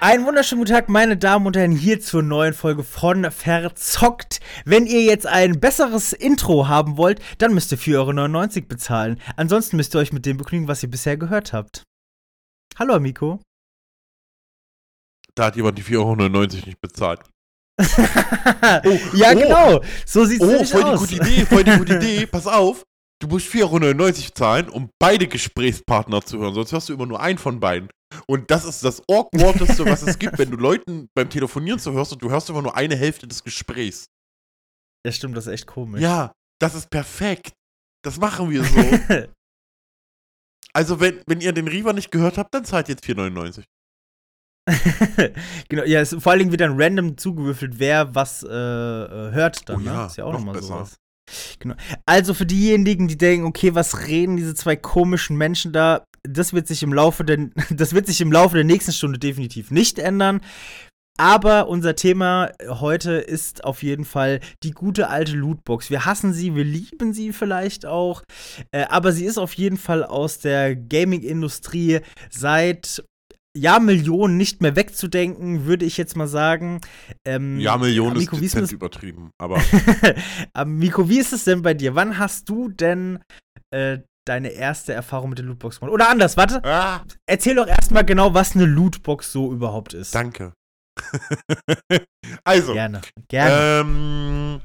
Einen wunderschönen guten Tag, meine Damen und Herren, hier zur neuen Folge von Verzockt. Wenn ihr jetzt ein besseres Intro haben wollt, dann müsst ihr 4,99 Euro bezahlen. Ansonsten müsst ihr euch mit dem begnügen, was ihr bisher gehört habt. Hallo, Amico. Da hat jemand die 4,99 Euro nicht bezahlt. oh, ja, oh, genau. So sieht's oh, voll aus. die gute Idee, voll die gute Idee. Pass auf. Du musst 4,99 Euro zahlen, um beide Gesprächspartner zu hören, sonst hörst du immer nur einen von beiden. Und das ist das Awkwardeste, was es gibt, wenn du Leuten beim Telefonieren zuhörst und du hörst immer nur eine Hälfte des Gesprächs. Ja, stimmt, das ist echt komisch. Ja, das ist perfekt. Das machen wir so. also, wenn, wenn ihr den Riva nicht gehört habt, dann zahlt jetzt 4,99. genau, ja, es, vor allen Dingen wird dann random zugewürfelt, wer was äh, äh hört dann. Oh, ne? ja, Das ist ja auch nochmal noch sowas. Genau. Also für diejenigen, die denken, okay, was reden diese zwei komischen Menschen da? Das wird sich im Laufe der, das wird sich im Laufe der nächsten Stunde definitiv nicht ändern. Aber unser Thema heute ist auf jeden Fall die gute alte Lootbox. Wir hassen sie, wir lieben sie vielleicht auch, äh, aber sie ist auf jeden Fall aus der Gaming-Industrie seit Jahrmillionen nicht mehr wegzudenken, würde ich jetzt mal sagen. Ähm, Jahrmillionen ist dezent übertrieben, aber. Miko, wie ist es denn bei dir? Wann hast du denn äh, deine erste Erfahrung mit der Lootbox gemacht? Oder anders, warte. Ah. Erzähl doch erstmal genau, was eine Lootbox so überhaupt ist. Danke. also. Gerne. Gerne. Ähm,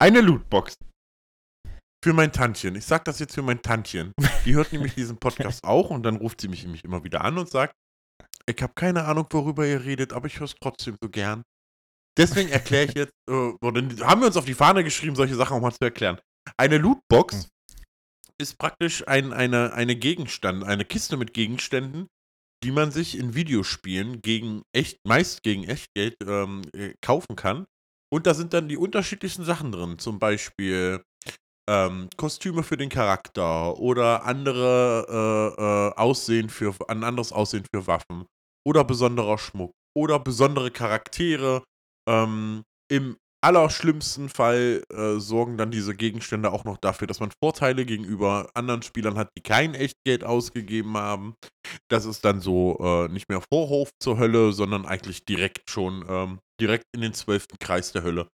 eine Lootbox. Für mein Tantchen. Ich sag das jetzt für mein Tantchen. Die hört nämlich diesen Podcast auch und dann ruft sie mich, mich immer wieder an und sagt, ich habe keine Ahnung, worüber ihr redet, aber ich höre es trotzdem so gern. Deswegen erkläre ich jetzt, äh, oder haben wir uns auf die Fahne geschrieben, solche Sachen auch mal zu erklären. Eine Lootbox hm. Ist praktisch ein, eine, eine Gegenstand, eine Kiste mit Gegenständen, die man sich in Videospielen gegen echt, meist gegen Echtgeld ähm, äh, kaufen kann. Und da sind dann die unterschiedlichsten Sachen drin. Zum Beispiel ähm, Kostüme für den Charakter oder andere äh, äh, Aussehen für ein anderes Aussehen für Waffen oder besonderer Schmuck oder besondere Charaktere. Ähm, Im allerschlimmsten Fall äh, sorgen dann diese Gegenstände auch noch dafür, dass man Vorteile gegenüber anderen Spielern hat, die kein Echtgeld ausgegeben haben. Das ist dann so äh, nicht mehr Vorhof zur Hölle, sondern eigentlich direkt schon ähm, direkt in den zwölften Kreis der Hölle.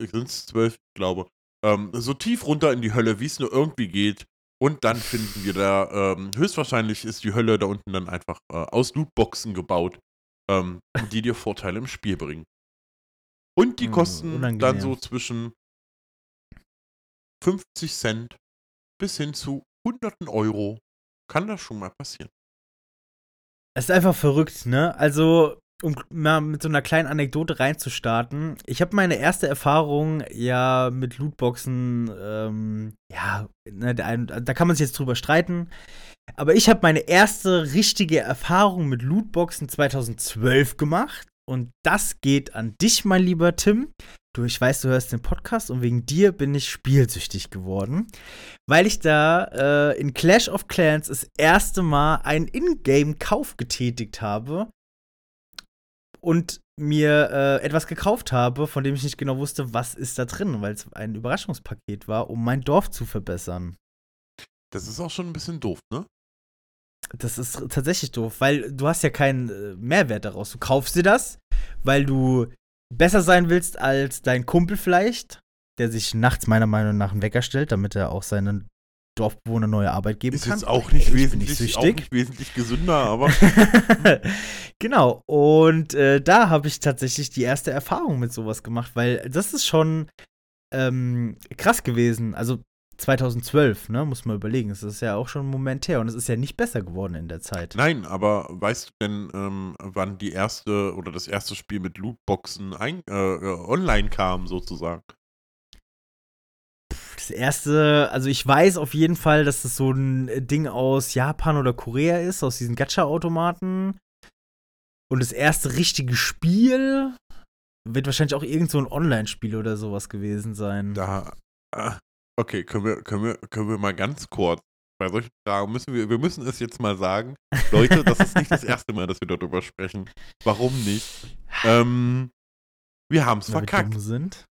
Sind es zwölf? Glaube. Ähm, so tief runter in die Hölle, wie es nur irgendwie geht. Und dann finden wir da, ähm, höchstwahrscheinlich ist die Hölle da unten dann einfach äh, aus Lootboxen gebaut, ähm, die dir Vorteile im Spiel bringen. Und die hm, kosten Unangenehm. dann so zwischen 50 Cent bis hin zu hunderten Euro. Kann das schon mal passieren. Es ist einfach verrückt, ne? Also, um mal mit so einer kleinen Anekdote reinzustarten. Ich habe meine erste Erfahrung ja mit Lootboxen, ähm, ja, ne, da kann man sich jetzt drüber streiten. Aber ich habe meine erste richtige Erfahrung mit Lootboxen 2012 gemacht. Und das geht an dich, mein lieber Tim. Du, ich weiß, du hörst den Podcast und wegen dir bin ich spielsüchtig geworden, weil ich da äh, in Clash of Clans das erste Mal einen Ingame-Kauf getätigt habe und mir äh, etwas gekauft habe, von dem ich nicht genau wusste, was ist da drin, weil es ein Überraschungspaket war, um mein Dorf zu verbessern. Das ist auch schon ein bisschen doof, ne? Das ist tatsächlich doof, weil du hast ja keinen äh, Mehrwert daraus. Du kaufst dir das, weil du besser sein willst als dein Kumpel vielleicht, der sich nachts meiner Meinung nach einen Wecker stellt, damit er auch seinen Dorfbewohner neue Arbeit geben ist kann. Ist jetzt auch nicht, wesentlich, nicht auch nicht wesentlich gesünder, aber. genau. Und äh, da habe ich tatsächlich die erste Erfahrung mit sowas gemacht, weil das ist schon ähm, krass gewesen. Also 2012, ne, muss man überlegen. Es ist ja auch schon ein Moment her und es ist ja nicht besser geworden in der Zeit. Nein, aber weißt du denn, ähm, wann die erste oder das erste Spiel mit Lootboxen ein, äh, äh online kam, sozusagen? Das erste, also ich weiß auf jeden Fall, dass das so ein Ding aus Japan oder Korea ist, aus diesen Gacha-Automaten. Und das erste richtige Spiel wird wahrscheinlich auch irgend so ein Online-Spiel oder sowas gewesen sein. Da, äh, Okay, können wir, können wir, können wir mal ganz kurz bei solchen Fragen müssen wir, wir müssen es jetzt mal sagen. Leute, das ist nicht das erste Mal, dass wir darüber sprechen. Warum nicht? Ähm, wir haben es verkackt. Wir sind.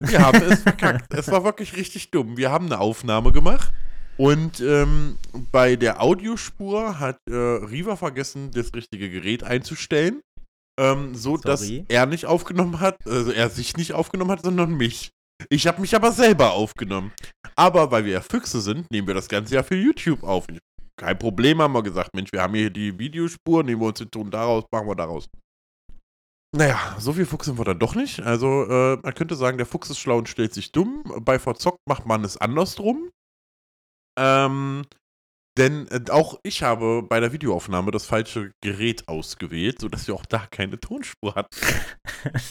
Wir haben es verkackt. es war wirklich richtig dumm. Wir haben eine Aufnahme gemacht und ähm, bei der Audiospur hat äh, Riva vergessen, das richtige Gerät einzustellen. ähm, so dass Sorry. er nicht aufgenommen hat, also er sich nicht aufgenommen hat, sondern mich. Ich habe mich aber selber aufgenommen. Aber weil wir ja Füchse sind, nehmen wir das Ganze ja für YouTube auf. Kein Problem, haben wir gesagt. Mensch, wir haben hier die Videospur, nehmen wir uns den Ton daraus, machen wir daraus. Naja, so viel Fuchs sind wir dann doch nicht. Also, äh, man könnte sagen, der Fuchs ist schlau und stellt sich dumm. Bei Verzockt macht man es andersrum. Ähm, denn äh, auch ich habe bei der Videoaufnahme das falsche Gerät ausgewählt, sodass wir auch da keine Tonspur hatten.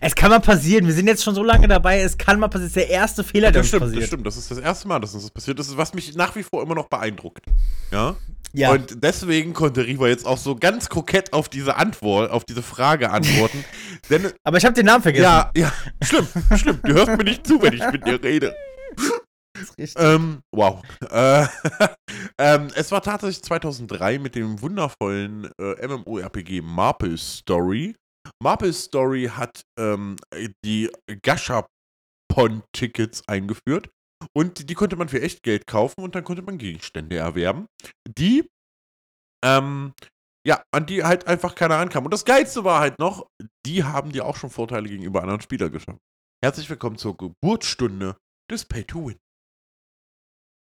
Es kann mal passieren, wir sind jetzt schon so lange dabei, es kann mal passieren. Das ist der erste Fehler, der stimmt, passiert. das stimmt. Das ist das erste Mal, dass uns das passiert. Das ist, was mich nach wie vor immer noch beeindruckt. Ja. Ja, Und deswegen konnte Riva jetzt auch so ganz kokett auf diese Antwort, auf diese Frage antworten. Denn, aber ich habe den Namen vergessen. ja, ja, schlimm, schlimm. Du hörst mir nicht zu, wenn ich mit dir rede. Das ist richtig. Ähm, wow. Äh, ähm, es war tatsächlich 2003 mit dem wundervollen äh, MMORPG Marple Story. Marple Story hat ähm, die Gashapon-Tickets eingeführt und die, konnte man für echt Geld kaufen und dann konnte man Gegenstände erwerben, die ähm, ja, an die halt einfach keiner ankam. Und das Geilste war halt noch, die haben dir auch schon Vorteile gegenüber anderen Spielern geschaffen. Herzlich willkommen zur Geburtsstunde des Pay-to-Win.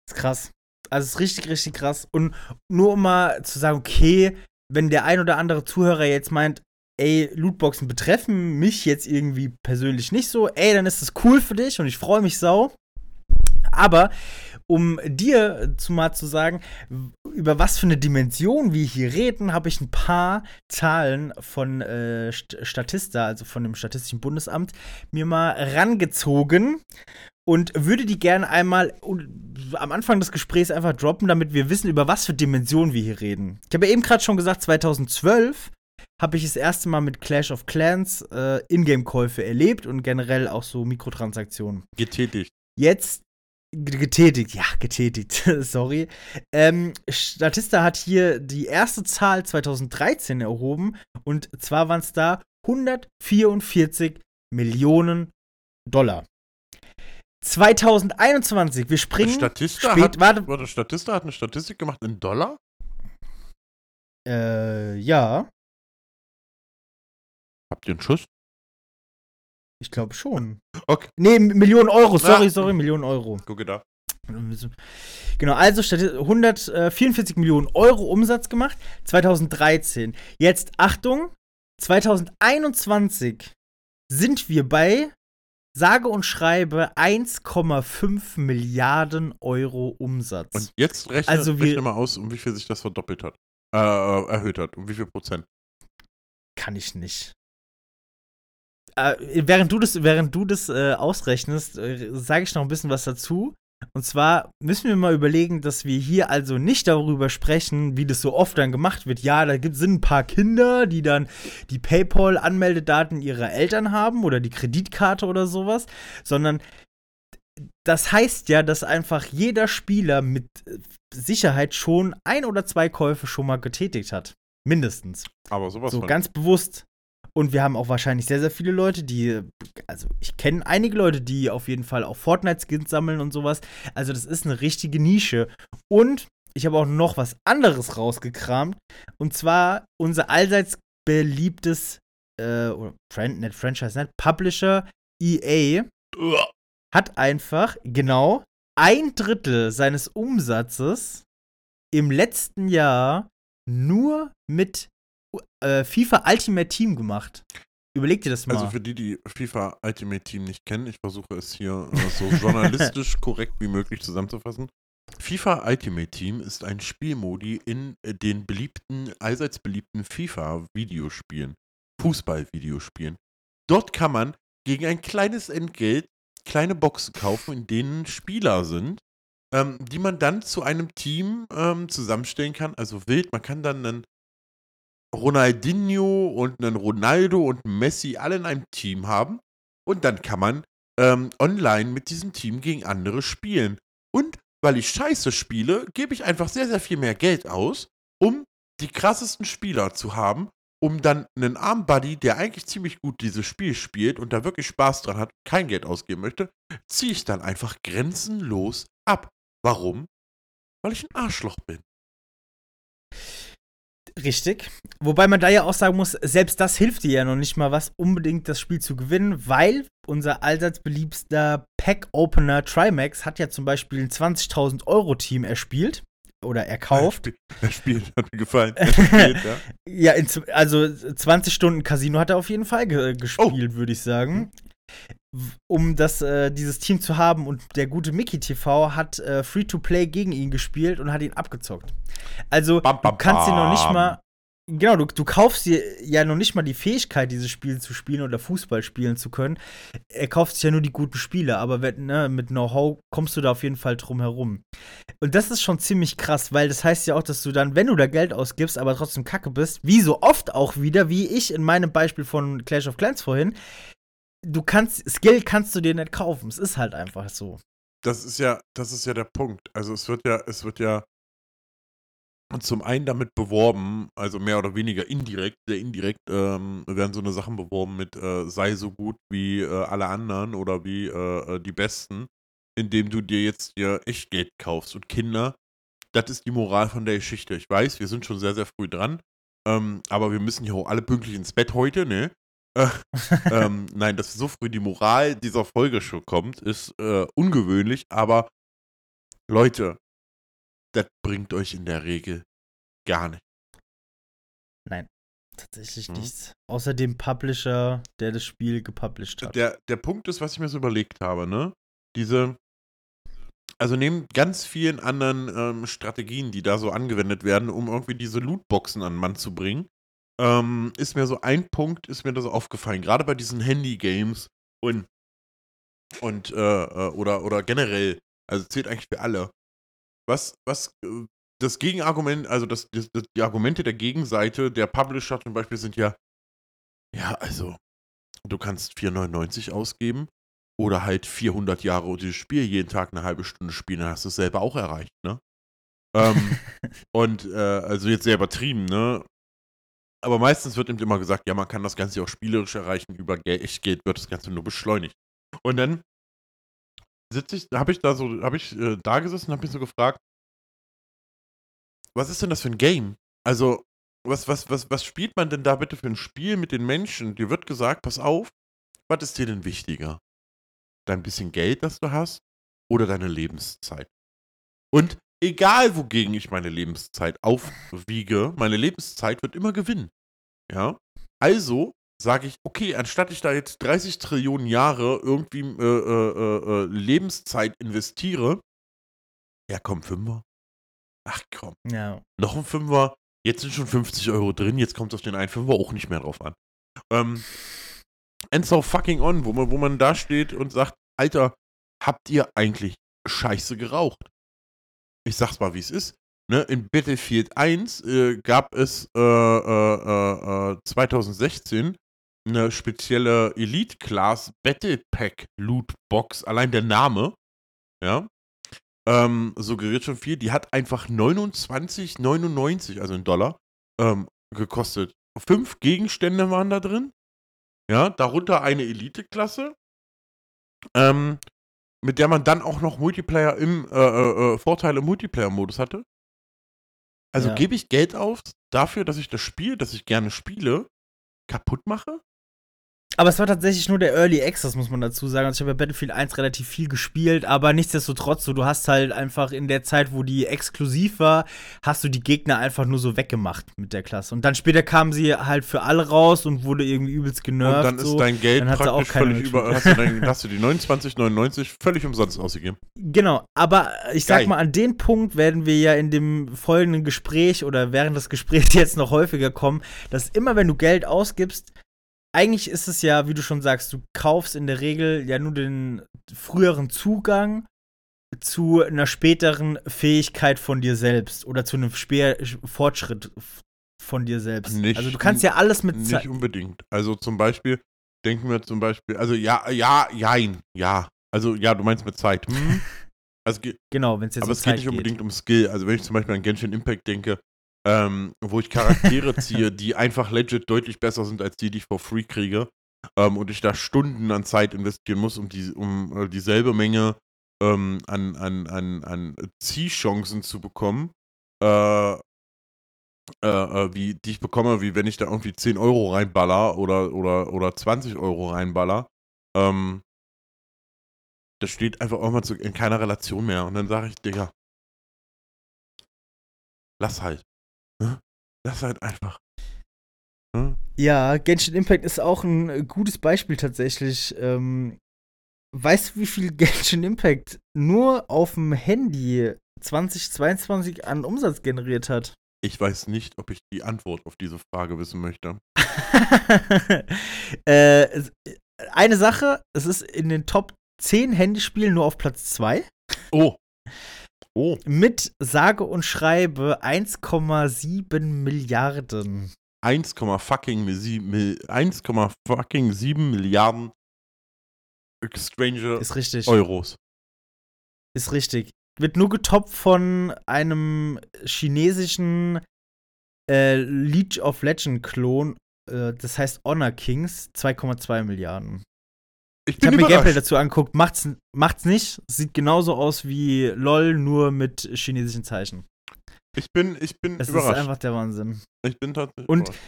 Das ist krass. Also ist richtig, richtig krass. Und nur um mal zu sagen, okay, wenn der ein oder andere Zuhörer jetzt meint, ey, Lootboxen betreffen mich jetzt irgendwie persönlich nicht so, ey, dann ist das cool für dich und ich freue mich sau. Aber um dir zu mal zu sagen, über was für eine Dimension wir hier reden, habe ich ein paar Zahlen von äh, St- Statista, also von dem Statistischen Bundesamt, mir mal rangezogen und würde die gerne einmal am Anfang des Gesprächs einfach droppen, damit wir wissen, über was für Dimensionen wir hier reden. Ich habe ja eben gerade schon gesagt, 2012 habe ich das erste Mal mit Clash of Clans äh, Ingame-Käufe erlebt und generell auch so Mikrotransaktionen. Getätigt. Jetzt getätigt, ja, getätigt, sorry. Ähm, Statista hat hier die erste Zahl 2013 erhoben und zwar waren es da 144 Millionen Dollar. 2021, wir springen Statista spät, hat, warte, warte, Statista hat eine Statistik gemacht in Dollar? äh, ja, Habt ihr einen Schuss? ich glaube schon. Okay. Nee, Millionen Euro, sorry, Ah. sorry, Millionen Euro. Gucke da. Genau, also statt 144 Millionen Euro Umsatz gemacht, 2013. Jetzt Achtung, 2021 sind wir bei sage und schreibe 1,5 Milliarden Euro Umsatz. Und jetzt rechne, Also wir- rechne mal aus, um wie viel sich das verdoppelt hat. Äh, äh, erhöht hat. Um wie viel Prozent. Kann ich nicht. Äh, während du das, während du das äh, ausrechnest, äh, sage ich noch ein bisschen was dazu. Und zwar müssen wir mal überlegen, dass wir hier also nicht darüber sprechen, wie das so oft dann gemacht wird. Ja, da gibt, sind ein paar Kinder, die dann die PayPal-Anmeldedaten ihrer Eltern haben oder die Kreditkarte oder sowas, sondern das heißt ja, dass einfach jeder Spieler mit äh, Sicherheit schon ein oder zwei Käufe schon mal getätigt hat. Mindestens. Aber sowas So von. ganz bewusst. Und wir haben auch wahrscheinlich sehr, sehr viele Leute, die, also ich kenne einige Leute, die auf jeden Fall auch Fortnite-Skins sammeln und sowas. Also das ist eine richtige Nische. Und ich habe auch noch was anderes rausgekramt. Und zwar unser allseits beliebtes, äh, oder Fran nicht Franchise, nicht, Publisher EA hat einfach genau ein Drittel seines Umsatzes im letzten Jahr nur mit äh, FIFA Ultimate Team gemacht. Überleg dir das mal. Also für die, die FIFA Ultimate Team nicht kennen, ich versuche es hier äh, so journalistisch korrekt wie möglich zusammenzufassen. FIFA Ultimate Team ist ein Spielmodi in den beliebten, allseits beliebten FIFA-Videospielen, Fußball-Videospielen. Dort kann man gegen ein kleines Entgelt kleine Boxen kaufen, in denen Spieler sind, ähm, die man dann zu einem Team ähm, zusammenstellen kann. Also wild, man kann dann einen Ronaldinho und einen Ronaldo und Messi alle in einem Team haben. Und dann kann man ähm, online mit diesem Team gegen andere spielen. Und weil ich scheiße spiele, gebe ich einfach sehr, sehr viel mehr Geld aus, um die krassesten Spieler zu haben, um dann einen Armbuddy, der eigentlich ziemlich gut dieses Spiel spielt und da wirklich Spaß dran hat, kein Geld ausgeben möchte, ziehe ich dann einfach grenzenlos ab. Warum? Weil ich ein Arschloch bin. Richtig. Wobei man da ja auch sagen muss, selbst das hilft dir ja noch nicht mal was, unbedingt das Spiel zu gewinnen, weil unser allseits beliebster Pack-Opener Trimax hat ja zum Beispiel ein 20.000 Euro-Team erspielt oder erkauft. Das Spiel hat mir gefallen. Spielt, ja, ja in, also 20 Stunden Casino hat er auf jeden Fall ge gespielt, oh. würde ich sagen um das, äh, dieses Team zu haben. Und der gute Mickey TV hat äh, Free-to-Play gegen ihn gespielt und hat ihn abgezockt. Also, bam, bam, du kannst ihn noch nicht mal. Genau, du, du kaufst dir ja noch nicht mal die Fähigkeit, dieses Spiel zu spielen oder Fußball spielen zu können. Er kauft sich ja nur die guten Spiele, aber wenn, ne, mit Know-how kommst du da auf jeden Fall drum herum. Und das ist schon ziemlich krass, weil das heißt ja auch, dass du dann, wenn du da Geld ausgibst, aber trotzdem kacke bist, wie so oft auch wieder, wie ich in meinem Beispiel von Clash of Clans vorhin, du kannst, Skill kannst du dir nicht kaufen. Es ist halt einfach so. Das ist ja, das ist ja der Punkt. Also es wird ja, es wird ja zum einen damit beworben, also mehr oder weniger indirekt, sehr indirekt ähm, werden so eine Sachen beworben mit äh, sei so gut wie äh, alle anderen oder wie äh, äh die Besten, indem du dir jetzt dir Echtgeld kaufst. Und Kinder, das ist die Moral von der Geschichte. Ich weiß, wir sind schon sehr, sehr früh dran, ähm, aber wir müssen ja auch alle pünktlich ins Bett heute, ne? Äh, ähm, nein, dass so früh die Moral dieser Folge schon kommt, ist äh, ungewöhnlich, aber Leute, das bringt euch in der Regel gar nicht. Nein, tatsächlich hm. nichts. Außer dem Publisher, der das Spiel gepublished hat. Der, der Punkt ist, was ich mir so überlegt habe, ne? Diese, also neben ganz vielen anderen ähm, Strategien, die da so angewendet werden, um irgendwie diese Lootboxen an den Mann zu bringen, ähm, ist mir so ein Punkt, ist mir da so aufgefallen, gerade bei diesen Handy-Games und, und äh, äh, oder, oder generell, also zählt eigentlich für alle. Was, was, äh, das Gegenargument, also das, das, das, die Argumente der Gegenseite der Publisher zum Beispiel sind ja, ja, also, du kannst 4,99 ausgeben oder halt 400 Jahre dieses Spiel jeden Tag eine halbe Stunde spielen, dann hast du es selber auch erreicht, ne? ähm, und äh, also jetzt sehr übertrieben, ne? Aber meistens wird eben immer gesagt, ja, man kann das Ganze auch spielerisch erreichen, über Echtgeld wird das Ganze nur beschleunigt. Und dann sitze ich, habe ich da so, habe ich äh, da gesessen und habe mich so gefragt, was ist denn das für ein Game? Also, was, was, was, was spielt man denn da bitte für ein Spiel mit den Menschen? Dir wird gesagt, pass auf, was ist dir denn wichtiger? Dein bisschen Geld, das du hast, oder deine Lebenszeit? Und egal wogegen ich meine Lebenszeit aufwiege, meine Lebenszeit wird immer gewinnen. Ja. Also sage ich, okay, anstatt ich da jetzt 30 Trillionen Jahre irgendwie äh, äh, äh, äh, Lebenszeit investiere, ja komm, Fünfer. Ach komm. Ja. Noch ein Fünfer. Jetzt sind schon 50 Euro drin, jetzt kommt es auf den einen Fünfer auch nicht mehr drauf an. Ähm, and so fucking on, wo man, wo man da steht und sagt, Alter, habt ihr eigentlich Scheiße geraucht? Ich sag's mal, wie es ist. Ne, in Battlefield 1 äh, gab es äh, äh, 2016 äh, eine spezielle Elite-Class Battle Pack Loot Box. Allein der Name, ja, ähm, suggeriert schon viel. Die hat einfach 29,99, also in Dollar, ähm, gekostet. Fünf Gegenstände waren da drin. Ja, darunter eine Elite-Klasse. Ähm, mit der man dann auch noch Multiplayer im äh, äh, äh Vorteile im Multiplayer-Modus hatte. Also ja. gebe ich Geld auf dafür, dass ich das Spiel, das ich gerne spiele, kaputt mache? Aber es war tatsächlich nur der Early Access, muss man dazu sagen. Also ich habe ja Battlefield 1 relativ viel gespielt, aber nichtsdestotrotz, so, du hast halt einfach in der Zeit, wo die exklusiv war, hast du die Gegner einfach nur so weggemacht mit der Klasse. Und dann später kamen sie halt für alle raus und wurde irgendwie übelst genervt. Und dann ist so. dein Geld dann praktisch völlig über, hast du, dann, hast du die 29,99 völlig umsonst ausgegeben. Genau, aber ich sag Geil. mal, an den Punkt werden wir ja in dem folgenden Gespräch oder während des Gesprächs jetzt noch häufiger kommen, dass immer wenn du Geld ausgibst, eigentlich ist es ja, wie du schon sagst, du kaufst in der Regel ja nur den früheren Zugang zu einer späteren Fähigkeit von dir selbst oder zu einem Spe Fortschritt von dir selbst. Nicht, also du kannst ja alles mit Nicht unbedingt. Also zum Beispiel, denken wir zum Beispiel, also ja, ja, jein, ja. Also ja, du meinst mit Zeit. Hm? Also, genau, wenn es jetzt Aber um es geht nicht unbedingt geht. um Skill. Also wenn ich zum Beispiel an Genshin Impact denke, ähm, wo ich Charaktere ziehe, die einfach legit deutlich besser sind als die, die ich for free kriege. Ähm, und ich da Stunden an Zeit investieren muss, um, die, um äh, dieselbe Menge ähm, an, an, an, an Ziehchancen zu bekommen. Äh, äh, äh, wie, die ich bekomme, wie wenn ich da irgendwie 10 Euro reinballer oder, oder, oder 20 Euro reinballer, ähm, das steht einfach irgendwann zu, in keiner Relation mehr. Und dann sage ich, Digga, lass halt. Ne? Lass halt einfach. Ne? Ja, Genshin Impact ist auch ein äh, gutes Beispiel tatsächlich. Ähm, weißt du, wie viel Genshin Impact nur auf dem Handy 2022 an Umsatz generiert hat? Ich weiß nicht, ob ich die Antwort auf diese Frage wissen möchte. äh, eine Sache, es ist in den Top 10 Handyspielen nur auf Platz 2. Oh. Oh. Mit sage und schreibe 1,7 Milliarden. 1, fucking 1,7 Milliarden Stranger ist richtig. Euros. Ist richtig. Wird nur getoppt von einem chinesischen äh, League of Legend Klon, äh, das heißt Honor Kings, 2,2 Milliarden. Ich, ich habe mir Gameplay dazu angeguckt, macht's, macht's nicht. Sieht genauso aus wie LOL, nur mit chinesischen Zeichen. Ich bin, ich bin das überrascht. Das ist einfach der Wahnsinn. Ich bin tatsächlich Und überrascht.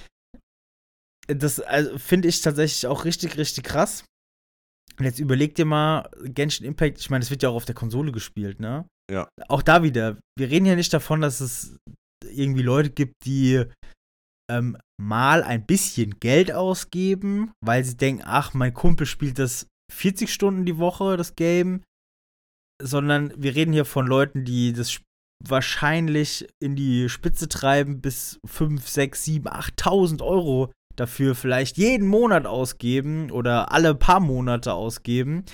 das also, finde ich tatsächlich auch richtig, richtig krass. Und jetzt überleg dir mal, Genshin Impact, ich meine, es wird ja auch auf der Konsole gespielt, ne? Ja. Auch da wieder, wir reden ja nicht davon, dass es irgendwie Leute gibt, die ähm, mal ein bisschen Geld ausgeben, weil sie denken, ach, mein Kumpel spielt das 40 Stunden die Woche, das Game, sondern wir reden hier von Leuten, die das wahrscheinlich in die Spitze treiben, bis 5, 6, 7, 8.000 Euro dafür vielleicht jeden Monat ausgeben oder alle paar Monate ausgeben,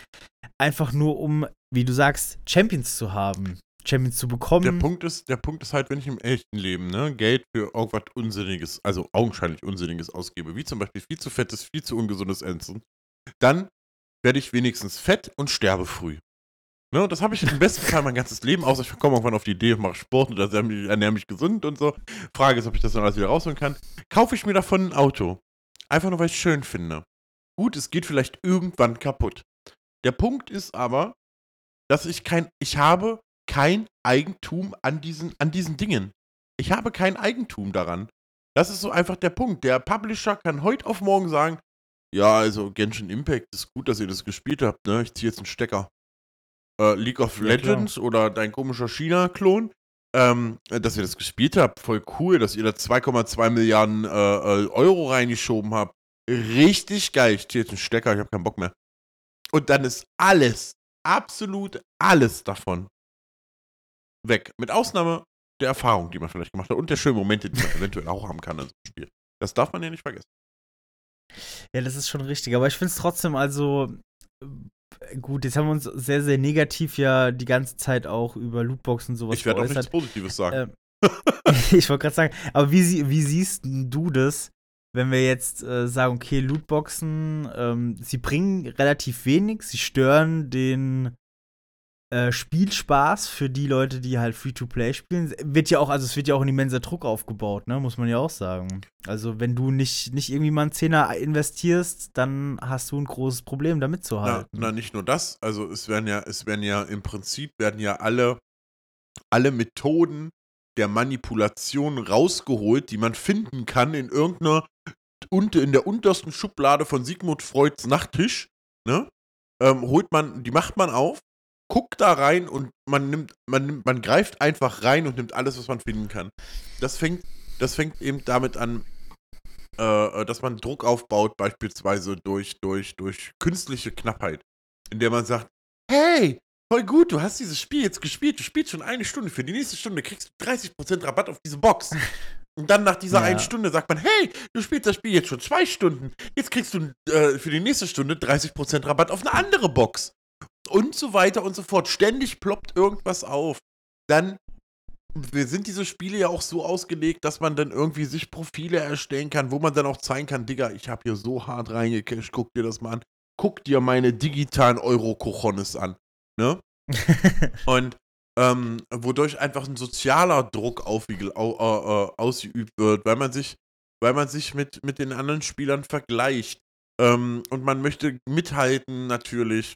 einfach nur um, wie du sagst, Champions zu haben. Champions zu bekommen. Der Punkt ist, der Punkt ist halt, wenn ich im echten Leben ne, Geld für irgendwas Unsinniges, also augenscheinlich Unsinniges ausgebe, wie zum Beispiel viel zu fettes, viel zu ungesundes Essen, dann werde ich wenigstens fett und sterbe früh. Ne, das habe ich im besten Fall mein ganzes Leben, außer ich komme irgendwann auf die Idee, mache Sport und ernähre mich gesund und so. Frage ist, ob ich das dann alles wieder rausholen kann. Kaufe ich mir davon ein Auto. Einfach nur, weil ich es schön finde. Gut, es geht vielleicht irgendwann kaputt. Der Punkt ist aber, dass ich kein, ich habe kein Eigentum an diesen, an diesen Dingen. Ich habe kein Eigentum daran. Das ist so einfach der Punkt. Der Publisher kann heute auf morgen sagen, ja, also Genshin Impact ist gut, dass ihr das gespielt habt, ne? Ich ziehe jetzt einen Stecker. Äh, League of Legends ja, oder dein komischer China-Klon, ähm, dass ihr das gespielt habt, voll cool, dass ihr da 2,2 Milliarden äh, äh, Euro reingeschoben habt. Richtig geil. Ich ziehe jetzt einen Stecker, ich habe keinen Bock mehr. Und dann ist alles, absolut alles davon weg. Mit Ausnahme der Erfahrung, die man vielleicht gemacht hat und der schönen Momente, die man eventuell auch haben kann in so einem Spiel. Das darf man ja nicht vergessen. Ja, das ist schon richtig. Aber ich finde es trotzdem also gut. Jetzt haben wir uns sehr, sehr negativ ja die ganze Zeit auch über Lootboxen und sowas Ich werde auch nichts Positives sagen. Ähm, ich wollte gerade sagen, aber wie, wie siehst du das, wenn wir jetzt äh, sagen, okay, Lootboxen, ähm, sie bringen relativ wenig, sie stören den äh, Spielspaß für die Leute, die halt Free-to-Play spielen. Wird ja auch, also es wird ja auch ein immenser Druck aufgebaut, ne, muss man ja auch sagen. Also wenn du nicht, nicht irgendwie mal einen Zehner investierst, dann hast du ein großes Problem, damit zu halten. Na, na, nicht nur das, also es werden ja, es werden ja im Prinzip werden ja alle, alle Methoden der Manipulation rausgeholt, die man finden kann in irgendeiner in der untersten Schublade von Sigmund Freuds Nachttisch, ne? Ähm, holt man, die macht man auf guckt da rein und man nimmt, man nimmt, man greift einfach rein und nimmt alles, was man finden kann. Das fängt, das fängt eben damit an, äh, dass man Druck aufbaut, beispielsweise durch, durch, durch künstliche Knappheit, indem man sagt, hey, voll gut, du hast dieses Spiel jetzt gespielt, du spielst schon eine Stunde, für die nächste Stunde kriegst du 30% Rabatt auf diese Box. Und dann nach dieser ja. einen Stunde sagt man, hey, du spielst das Spiel jetzt schon zwei Stunden, jetzt kriegst du äh, für die nächste Stunde 30% Rabatt auf eine andere Box und so weiter und so fort. Ständig ploppt irgendwas auf. Dann sind diese Spiele ja auch so ausgelegt, dass man dann irgendwie sich Profile erstellen kann, wo man dann auch zeigen kann, Digga, ich habe hier so hart reingecasht, guck dir das mal an. Guck dir meine digitalen Euro-Kochonis an. Ne? und ähm, wodurch einfach ein sozialer Druck auf, äh, äh, ausgeübt wird, weil man sich, weil man sich mit, mit den anderen Spielern vergleicht. Ähm, und man möchte mithalten natürlich.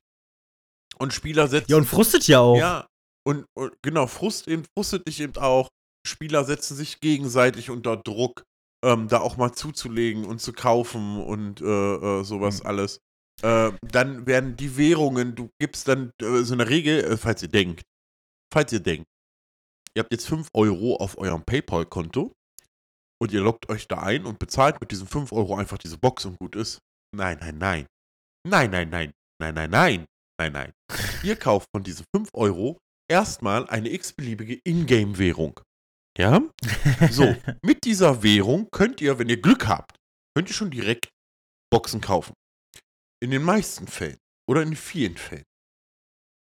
Und Spieler setzen. Ja, und frustet ja auch. Ja, und, und, genau, Frust eben, frustet dich eben auch. Spieler setzen sich gegenseitig unter Druck, ähm, da auch mal zuzulegen und zu kaufen und äh, äh, sowas Mhm. alles. Äh, dann werden die Währungen, du gibst dann äh, so eine Regel, äh, falls ihr denkt, falls ihr denkt, ihr habt jetzt 5 Euro auf eurem PayPal-Konto und ihr loggt euch da ein und bezahlt mit diesen 5 Euro einfach diese Box und gut ist. Nein, nein, nein. Nein, nein, nein. Nein, nein, nein. Nein, nein. Ihr kauft von diesen 5 Euro erstmal eine x-beliebige Ingame-Währung. Ja? So, mit dieser Währung könnt ihr, wenn ihr Glück habt, könnt ihr schon direkt Boxen kaufen. In den meisten Fällen oder in vielen Fällen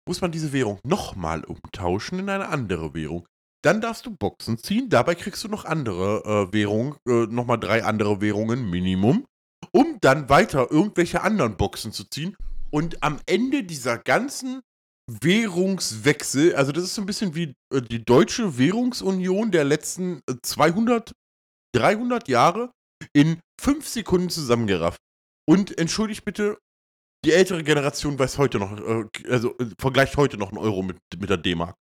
muss man diese Währung nochmal umtauschen in eine andere Währung. Dann darfst du Boxen ziehen, dabei kriegst du noch andere äh, Währungen, äh, nochmal drei andere Währungen Minimum, um dann weiter irgendwelche anderen Boxen zu ziehen. Und am Ende dieser ganzen Währungswechsel, also das ist so ein bisschen wie äh, die deutsche Währungsunion der letzten äh, 200, 300 Jahre in fünf Sekunden zusammengerafft. Und entschuldigt bitte, die ältere Generation weiß heute noch, äh, also äh, vergleicht heute noch einen Euro mit, mit der D-Mark.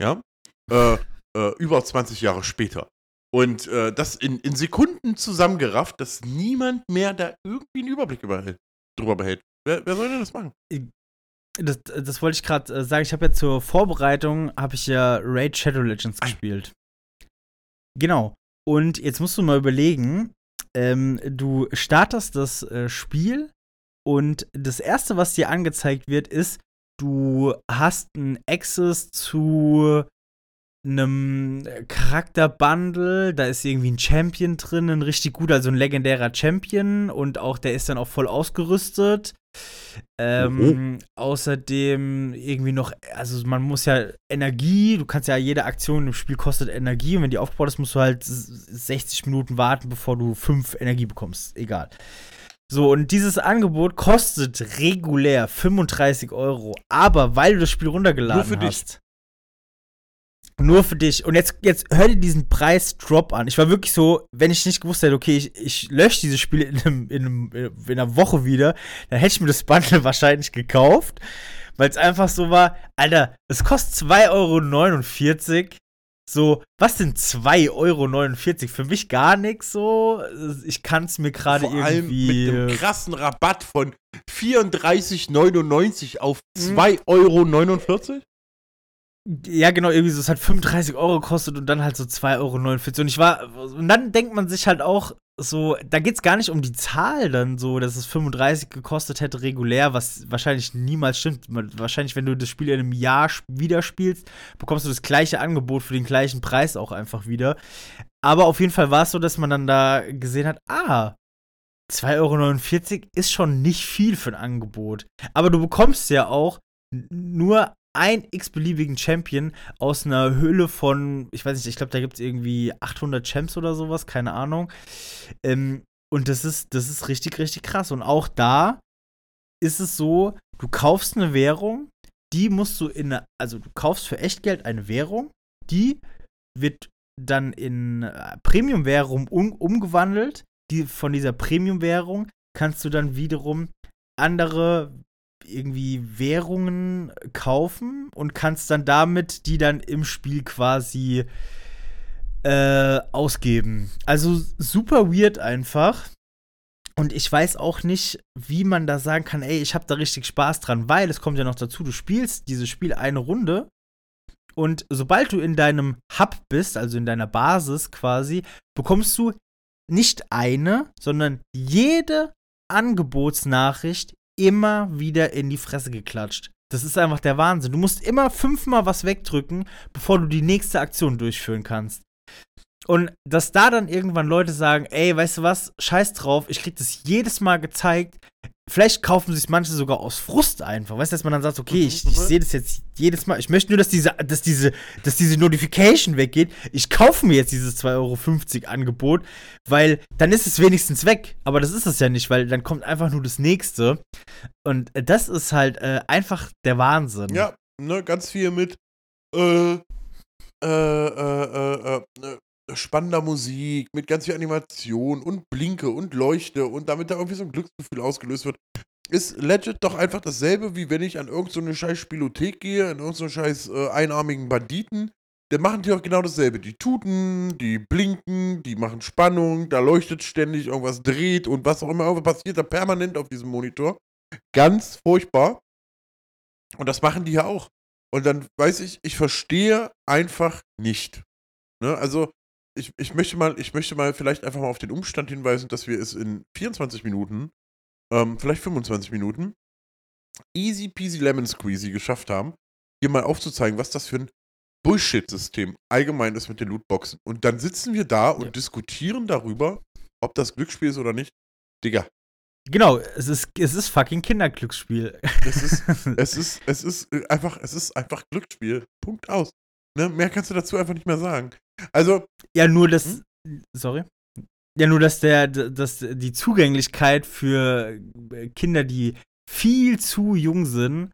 Ja? Äh, äh, über 20 Jahre später. Und äh, das in, in Sekunden zusammengerafft, dass niemand mehr da irgendwie einen Überblick überhält, drüber behält. Wer, wer soll denn das machen? Das, das wollte ich gerade äh, sagen. Ich habe ja zur Vorbereitung, habe ich ja Raid Shadow Legends Ah. gespielt. Genau. Und jetzt musst du mal überlegen, ähm, du startest das äh, Spiel und das erste, was dir angezeigt wird, ist, du hast einen Access zu einem Charakterbundle, da ist irgendwie ein Champion drin, ein richtig guter, also ein legendärer Champion und auch der ist dann auch voll ausgerüstet. Ähm, außerdem irgendwie noch, also man muss ja Energie, du kannst ja jede Aktion im Spiel kostet Energie und wenn die aufgebaut ist, musst du halt s- 60 Minuten warten, bevor du 5 Energie bekommst. Egal. So, und dieses Angebot kostet regulär 35 Euro. Aber weil du das Spiel runtergeladen Nur für dich. Nur für dich. Und jetzt, jetzt hör dir diesen Preis-Drop an. Ich war wirklich so, wenn ich nicht gewusst hätte, okay, ich, ich lösche dieses Spiel in, einem, in, einem, in einer Woche wieder, dann hätte ich mir das Bundle wahrscheinlich gekauft. Weil es einfach so war, Alter, es kostet 2,49 Euro. So, was sind 2,49 Euro? Für mich gar nichts so. Ich kann es mir gerade Vor allem irgendwie. mit einem krassen Rabatt von 34,99 auf Mhm. 2,49 Euro. Ja, genau, irgendwie so, es hat 35 Euro gekostet und dann halt so 2,49 Euro. Und ich war, und dann denkt man sich halt auch so, da geht's gar nicht um die Zahl dann so, dass es 35 gekostet hätte regulär, was wahrscheinlich niemals stimmt. Wahrscheinlich, wenn du das Spiel in einem Jahr wieder spielst, bekommst du das gleiche Angebot für den gleichen Preis auch einfach wieder. Aber auf jeden Fall war es so, dass man dann da gesehen hat, ah, 2,49 Euro ist schon nicht viel für ein Angebot. Aber du bekommst ja auch nur einen x-beliebigen Champion aus einer Hülle von, ich weiß nicht, ich glaube, da gibt es irgendwie 800 Champs oder sowas, keine Ahnung. Ähm, und das ist, das ist richtig, richtig krass. Und auch da ist es so, du kaufst eine Währung, die musst du in eine, also du kaufst für Echtgeld eine Währung, die wird dann in äh, Premium-Währung um, umgewandelt. Die, von dieser Premium-Währung kannst du dann wiederum andere irgendwie Währungen kaufen und kannst dann damit die dann im Spiel quasi äh, ausgeben. Also super weird einfach. Und ich weiß auch nicht, wie man da sagen kann, ey, ich habe da richtig Spaß dran, weil es kommt ja noch dazu, du spielst dieses Spiel eine Runde und sobald du in deinem Hub bist, also in deiner Basis quasi, bekommst du nicht eine, sondern jede Angebotsnachricht immer wieder in die Fresse geklatscht. Das ist einfach der Wahnsinn. Du musst immer fünfmal was wegdrücken, bevor du die nächste Aktion durchführen kannst. Und dass da dann irgendwann Leute sagen, ey, weißt du was, scheiß drauf, ich krieg das jedes Mal gezeigt. Vielleicht kaufen sich manche sogar aus Frust einfach. Weißt du, dass man dann sagt, okay, ich, ich sehe das jetzt jedes Mal. Ich möchte nur, dass diese, dass diese, dass diese Notification weggeht. Ich kaufe mir jetzt dieses 2,50 Euro Angebot, weil dann ist es wenigstens weg. Aber das ist es ja nicht, weil dann kommt einfach nur das nächste. Und das ist halt äh, einfach der Wahnsinn. Ja, ne, ganz viel mit äh, äh, äh, äh, äh, spannender Musik, mit ganz viel Animation und Blinke und Leuchte und damit da irgendwie so ein Glücksgefühl ausgelöst wird. Ist legit doch einfach dasselbe, wie wenn ich an irgendeine so scheiß Spielothek gehe, in irgendeinen so scheiß äh, einarmigen Banditen dann machen die auch genau dasselbe. Die tuten, die blinken, die machen Spannung, da leuchtet ständig, irgendwas dreht und was auch immer, passiert da permanent auf diesem Monitor. Ganz furchtbar. Und das machen die ja auch. Und dann weiß ich, ich verstehe einfach nicht. Ne? Also, ich, ich, möchte mal, ich möchte mal vielleicht einfach mal auf den Umstand hinweisen, dass wir es in 24 Minuten, ähm, vielleicht 25 Minuten, easy peasy lemon squeezy geschafft haben, hier mal aufzuzeigen, was das für ein Bullshit-System allgemein ist mit den Lootboxen. Und dann sitzen wir da und Ja. diskutieren darüber, ob das Glücksspiel ist oder nicht. Digga, Genau, es ist, es ist fucking Kinderglücksspiel. es ist, es ist, es ist äh, einfach, es ist einfach Glücksspiel. Punkt aus. Ne? Mehr kannst du dazu einfach nicht mehr sagen. Also, ja, nur das. Sorry. Ja, nur dass der, dass die Zugänglichkeit für äh, Kinder, die viel zu jung sind,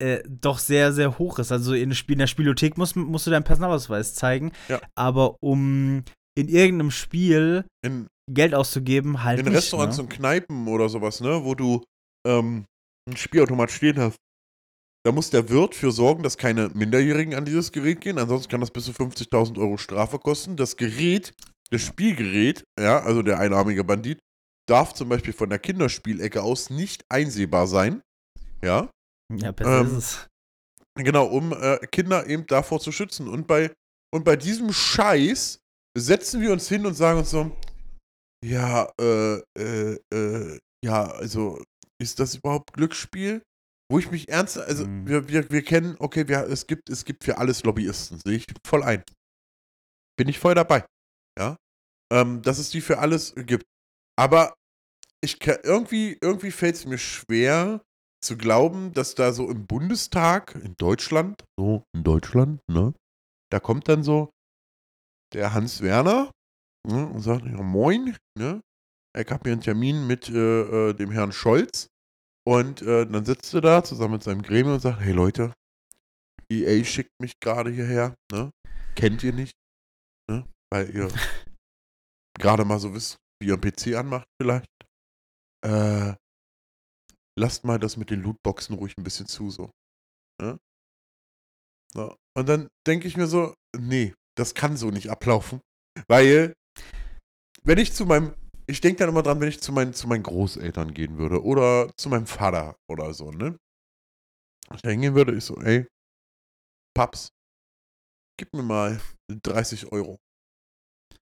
äh, doch sehr, sehr hoch ist. Also in, in der Spielothek musst, musst du deinen Personalausweis zeigen. Ja. Aber um in irgendeinem Spiel in, Geld auszugeben, halt in nicht. Restaurants ne? und Kneipen oder sowas, ne, wo du ähm, einen Spielautomat stehen hast, da muss der Wirt für sorgen, dass keine Minderjährigen an dieses Gerät gehen. Ansonsten kann das bis zu 50.000 Euro Strafe kosten. Das Gerät, das Spielgerät, ja, also der einarmige Bandit, darf zum Beispiel von der Kinderspielecke aus nicht einsehbar sein. Ja, Ja, besser ähm, ist es. Genau, um äh, Kinder eben davor zu schützen. Und bei, und bei diesem Scheiß setzen wir uns hin und sagen uns so, ja, äh, äh, äh, ja, also ist das überhaupt Glücksspiel? Wo ich mich ernst, also Mhm. wir, wir, wir kennen, okay, wir, es, gibt, es gibt für alles Lobbyisten, sehe ich voll ein. Bin ich voll dabei, ja, ähm, dass es die für alles gibt. Aber ich kann, irgendwie, irgendwie fällt es mir schwer zu glauben, dass da so im Bundestag in Deutschland, so in Deutschland, ne, da kommt dann so der Hans Werner ne, und sagt, ja moin, ne, ich habe hier einen Termin mit äh, äh, dem Herrn Scholz und äh, dann sitzt er da zusammen mit seinem Gremium und sagt, hey Leute, EA schickt mich gerade hierher, ne, kennt ihr nicht, ne, weil ihr gerade mal so wisst, wie ihr einen PC anmacht vielleicht. Äh, lasst mal das mit den Lootboxen ruhig ein bisschen zu, so. Ne? So. Und dann denke ich mir so, nee, das kann so nicht ablaufen. Weil, wenn ich zu meinem, ich denke dann immer dran, wenn ich zu meinen, zu meinen Großeltern gehen würde oder zu meinem Vater oder so, ne? Ich da hingehen würde, ich so, ey, Paps, gib mir mal 30 Euro.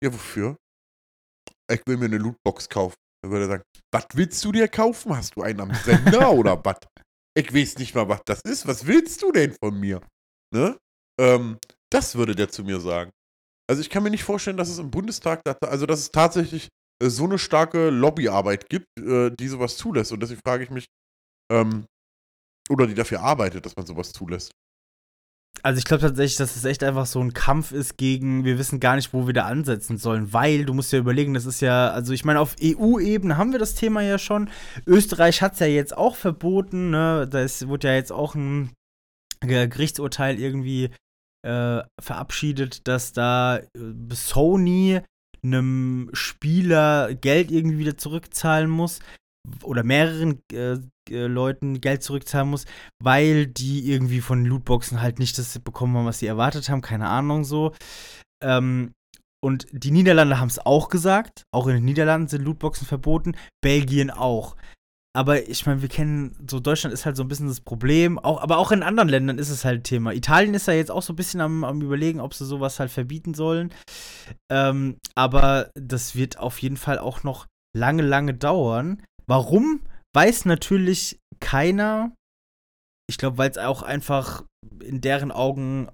Ja, wofür? Ich will mir eine Lootbox kaufen. Dann würde er sagen, was willst du dir kaufen? Hast du einen am Sender oder was? Ich weiß nicht mal, was das ist. Was willst du denn von mir? Ne? Ähm, das würde der zu mir sagen. Also ich kann mir nicht vorstellen, dass es im Bundestag, also dass es tatsächlich so eine starke Lobbyarbeit gibt, äh, die sowas zulässt. Und deswegen frage ich mich, ähm, oder die dafür arbeitet, dass man sowas zulässt. Also ich glaube tatsächlich, dass es echt einfach so ein Kampf ist gegen, wir wissen gar nicht, wo wir da ansetzen sollen, weil du musst ja überlegen, das ist ja, also ich meine, auf EU-Ebene haben wir das Thema ja schon. Österreich hat es ja jetzt auch verboten, ne? Da wurde ja jetzt auch ein Ge- Gerichtsurteil irgendwie äh, verabschiedet, dass da äh, Sony einem Spieler Geld irgendwie wieder zurückzahlen muss oder mehreren äh, äh, Leuten Geld zurückzahlen muss, weil die irgendwie von Lootboxen halt nicht das bekommen haben, was sie erwartet haben, keine Ahnung so. Ähm, und die Niederlande haben es auch gesagt, auch in den Niederlanden sind Lootboxen verboten, Belgien auch. Aber ich meine, wir kennen, so Deutschland ist halt so ein bisschen das Problem, auch, aber auch in anderen Ländern ist es halt Thema. Italien ist ja jetzt auch so ein bisschen am, am überlegen, ob sie sowas halt verbieten sollen. Ähm, aber das wird auf jeden Fall auch noch lange, lange dauern. Warum, weiß natürlich keiner. Ich glaube, weil es auch einfach in deren Augen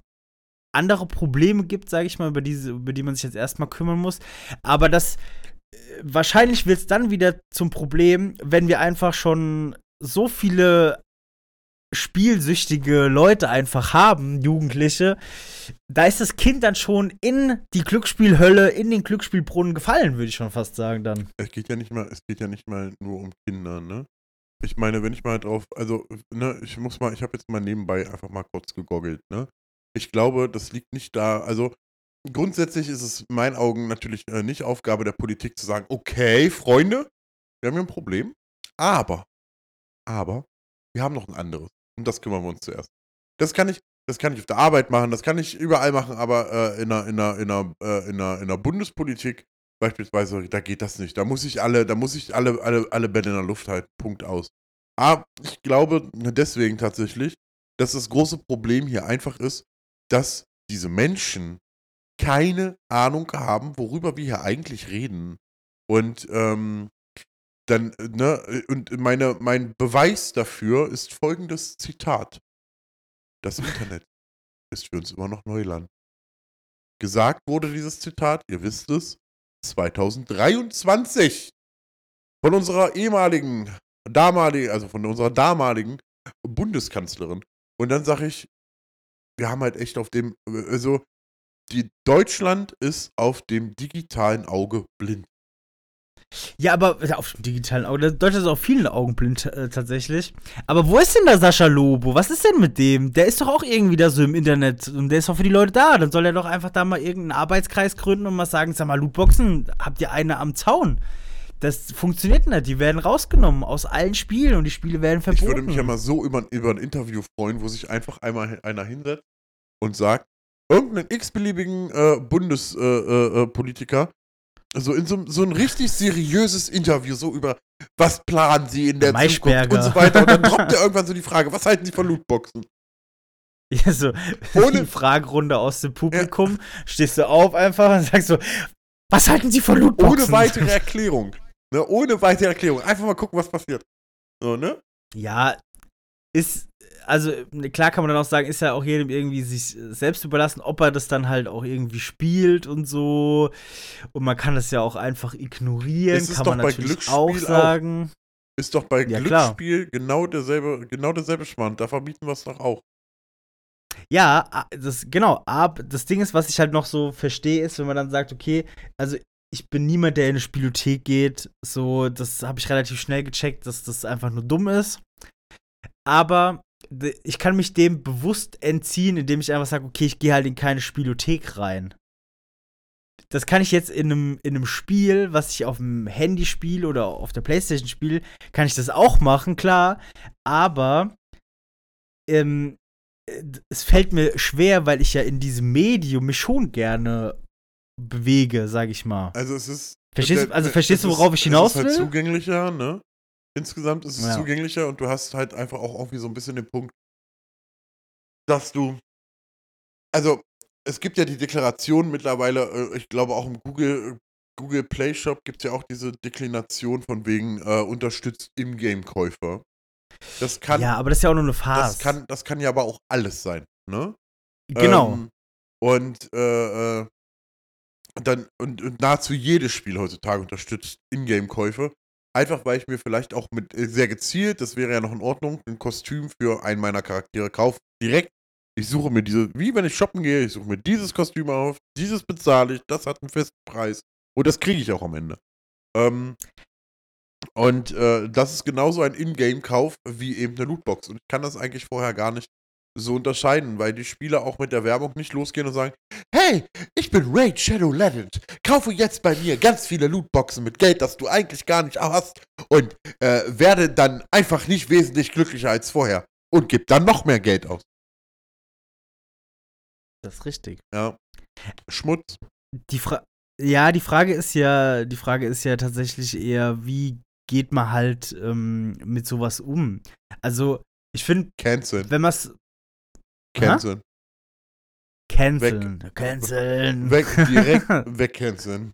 andere Probleme gibt, sage ich mal, über, diese, über die man sich jetzt erstmal kümmern muss. Aber das wahrscheinlich wird es dann wieder zum Problem, wenn wir einfach schon so viele spielsüchtige Leute einfach haben, Jugendliche, da ist das Kind dann schon in die Glücksspielhölle, in den Glücksspielbrunnen gefallen, würde ich schon fast sagen dann. Es geht ja nicht mal, es geht ja nicht mal nur um Kinder, ne? Ich meine, wenn ich mal drauf, also, ne, ich muss mal, ich habe jetzt mal nebenbei einfach mal kurz gegoggelt, ne? Ich glaube, das liegt nicht da, also grundsätzlich ist es in meinen Augen natürlich äh, nicht Aufgabe der Politik zu sagen, okay, Freunde, wir haben hier ein Problem, aber, aber, wir haben noch ein anderes. Und das kümmern wir uns zuerst. Das kann ich, das kann ich auf der Arbeit machen, das kann ich überall machen, aber äh, in, einer, in, einer, in, einer, äh, in, einer, in einer Bundespolitik beispielsweise, da geht das nicht. Da muss ich alle, da muss ich alle, alle, alle Bälle in der Luft halten. Punkt aus. Aber ich glaube deswegen tatsächlich, dass das große Problem hier einfach ist, dass diese Menschen keine Ahnung haben, worüber wir hier eigentlich reden. Und ähm, dann, ne, und meine, mein Beweis dafür ist folgendes Zitat. Das Internet ist für uns immer noch Neuland. Gesagt wurde dieses Zitat, ihr wisst es, 2023 von unserer ehemaligen, damaligen, also von unserer damaligen Bundeskanzlerin. Und dann sage ich, wir haben halt echt auf dem, also die Deutschland ist auf dem digitalen Auge blind. Ja, aber auf dem digitalen Auge. Deutschland ist auf vielen Augen blind äh, tatsächlich. Aber wo ist denn der Sascha Lobo? Was ist denn mit dem? Der ist doch auch irgendwie da so im Internet und der ist doch für die Leute da. Dann soll er doch einfach da mal irgendeinen Arbeitskreis gründen und mal sagen: Sag mal, Lootboxen, habt ihr eine am Zaun? Das funktioniert nicht. Die werden rausgenommen aus allen Spielen und die Spiele werden verboten. Ich würde mich ja mal so über, über ein Interview freuen, wo sich einfach einmal einer hinsetzt und sagt, irgendeinen x-beliebigen äh, Bundespolitiker, äh, äh, so in so, so ein richtig seriöses Interview, so über was planen sie in der Zukunft und so weiter. Und dann droppt er irgendwann so die Frage, was halten sie von Lootboxen? Ja, so Ohne die Fragerunde aus dem Publikum, ja. stehst du auf einfach und sagst so, was halten sie von Lootboxen? Ohne weitere Erklärung. Ne? Ohne weitere Erklärung. Einfach mal gucken, was passiert. So, ne? Ja, ist also klar kann man dann auch sagen, ist ja auch jedem irgendwie sich selbst überlassen, ob er das dann halt auch irgendwie spielt und so. Und man kann das ja auch einfach ignorieren, kann man natürlich auch sagen. Auch. Ist doch bei ja, Glücksspiel genau derselbe, genau derselbe Schwand. Da verbieten wir es doch auch. Ja, das, genau. Aber das Ding ist, was ich halt noch so verstehe, ist, wenn man dann sagt, okay, also ich bin niemand, der in eine Spielothek geht. So, das habe ich relativ schnell gecheckt, dass das einfach nur dumm ist. Aber ich kann mich dem bewusst entziehen, indem ich einfach sage, okay, ich gehe halt in keine Spielothek rein. Das kann ich jetzt in einem, in einem Spiel, was ich auf dem Handy spiele oder auf der Playstation spiele, kann ich das auch machen, klar. Aber ähm, es fällt mir schwer, weil ich ja in diesem Medium mich schon gerne bewege, sag ich mal. Also es ist. Verstehst, also verstehst du, worauf ich hinaus will? Es ist halt zugänglicher, ne? Insgesamt ist es ja. zugänglicher und du hast halt einfach auch irgendwie so ein bisschen den Punkt, dass du. Also, es gibt ja die Deklaration mittlerweile, äh, ich glaube auch im Google, Google Play Shop gibt es ja auch diese Deklination von wegen äh, unterstützt Ingame-Käufer. Das kann. Ja, aber das ist ja auch nur eine Phase. Das kann, das kann ja aber auch alles sein, ne? Genau. Ähm, und äh, äh dann und, und, nahezu jedes Spiel heutzutage unterstützt Ingame-Käufe. Einfach weil ich mir vielleicht auch mit äh, sehr gezielt, das wäre ja noch in Ordnung, ein Kostüm für einen meiner Charaktere kaufe. Direkt. Ich suche mir diese, wie wenn ich shoppen gehe, ich suche mir dieses Kostüm auf, dieses bezahle ich, das hat einen festen Preis. Und das kriege ich auch am Ende. Ähm, und äh, das ist genauso ein Ingame-Kauf wie eben eine Lootbox. Und ich kann das eigentlich vorher gar nicht so unterscheiden, weil die Spieler auch mit der Werbung nicht losgehen und sagen, hey, ich bin Raid Shadow Legend, kaufe jetzt bei mir ganz viele Lootboxen mit Geld, das du eigentlich gar nicht hast und äh, werde dann einfach nicht wesentlich glücklicher als vorher und gib dann noch mehr Geld aus. Das ist richtig. Ja. Schmutz. Die Fra ja, die Frage ist ja, die Frage ist ja tatsächlich eher, wie geht man halt ähm, mit sowas um? Also, ich finde, wenn man es Canceln. Canceln. Weg. Canceln. Weg, direkt wegcanceln.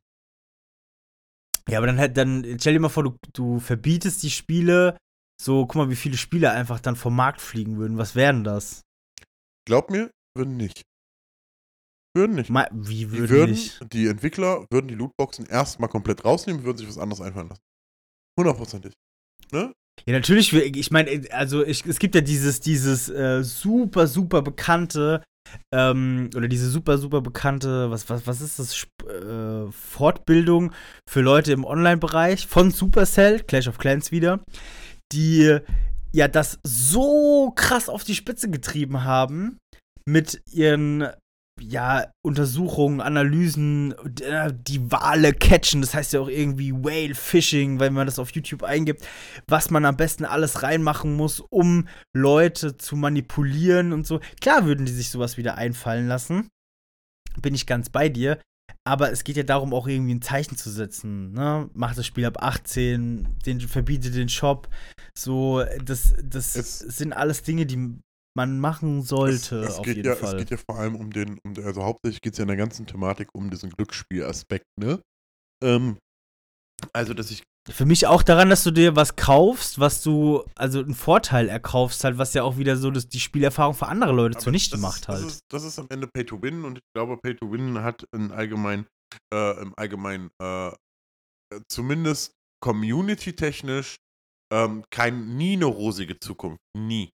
Ja, aber dann, halt, dann stell dir mal vor, du, du verbietest die Spiele. So, guck mal, wie viele Spiele einfach dann vom Markt fliegen würden. Was wären das? Glaub mir, würden nicht. Würden nicht. Ma wie würden, die würden nicht? Die Entwickler würden die Lootboxen erstmal komplett rausnehmen, würden sich was anderes einfallen lassen. Hundertprozentig. Ne? Ja, natürlich, ich meine, also ich, es gibt ja dieses, dieses äh, super, super bekannte, ähm, oder diese super, super bekannte, was, was, was ist das, äh, Fortbildung für Leute im Online-Bereich von Supercell, Clash of Clans wieder, die ja das so krass auf die Spitze getrieben haben mit ihren ja, Untersuchungen, Analysen, äh, die Wale catchen, das heißt ja auch irgendwie Whale Fishing, wenn man das auf YouTube eingibt, was man am besten alles reinmachen muss, um Leute zu manipulieren und so. Klar würden die sich sowas wieder einfallen lassen. Bin ich ganz bei dir. Aber es geht ja darum, auch irgendwie ein Zeichen zu setzen. Ne? Macht das Spiel ab 18, den, verbietet den Shop. So, das, das sind alles Dinge, die man machen sollte, es, es auf jeden ja, Fall. Es geht ja vor allem um den, um, also hauptsächlich geht es ja in der ganzen Thematik um diesen Glücksspielaspekt, ne? Ähm, also, dass ich. Für mich auch daran, dass du dir was kaufst, was du, also einen Vorteil erkaufst, halt, was ja auch wieder so dass die Spielerfahrung für andere Leute zunichte macht halt. Das ist, das ist am Ende Pay to Win und ich glaube, Pay to Win hat in allgemein, äh, im Allgemeinen, äh, zumindest community-technisch, ähm, kein, nie eine rosige Zukunft. Nie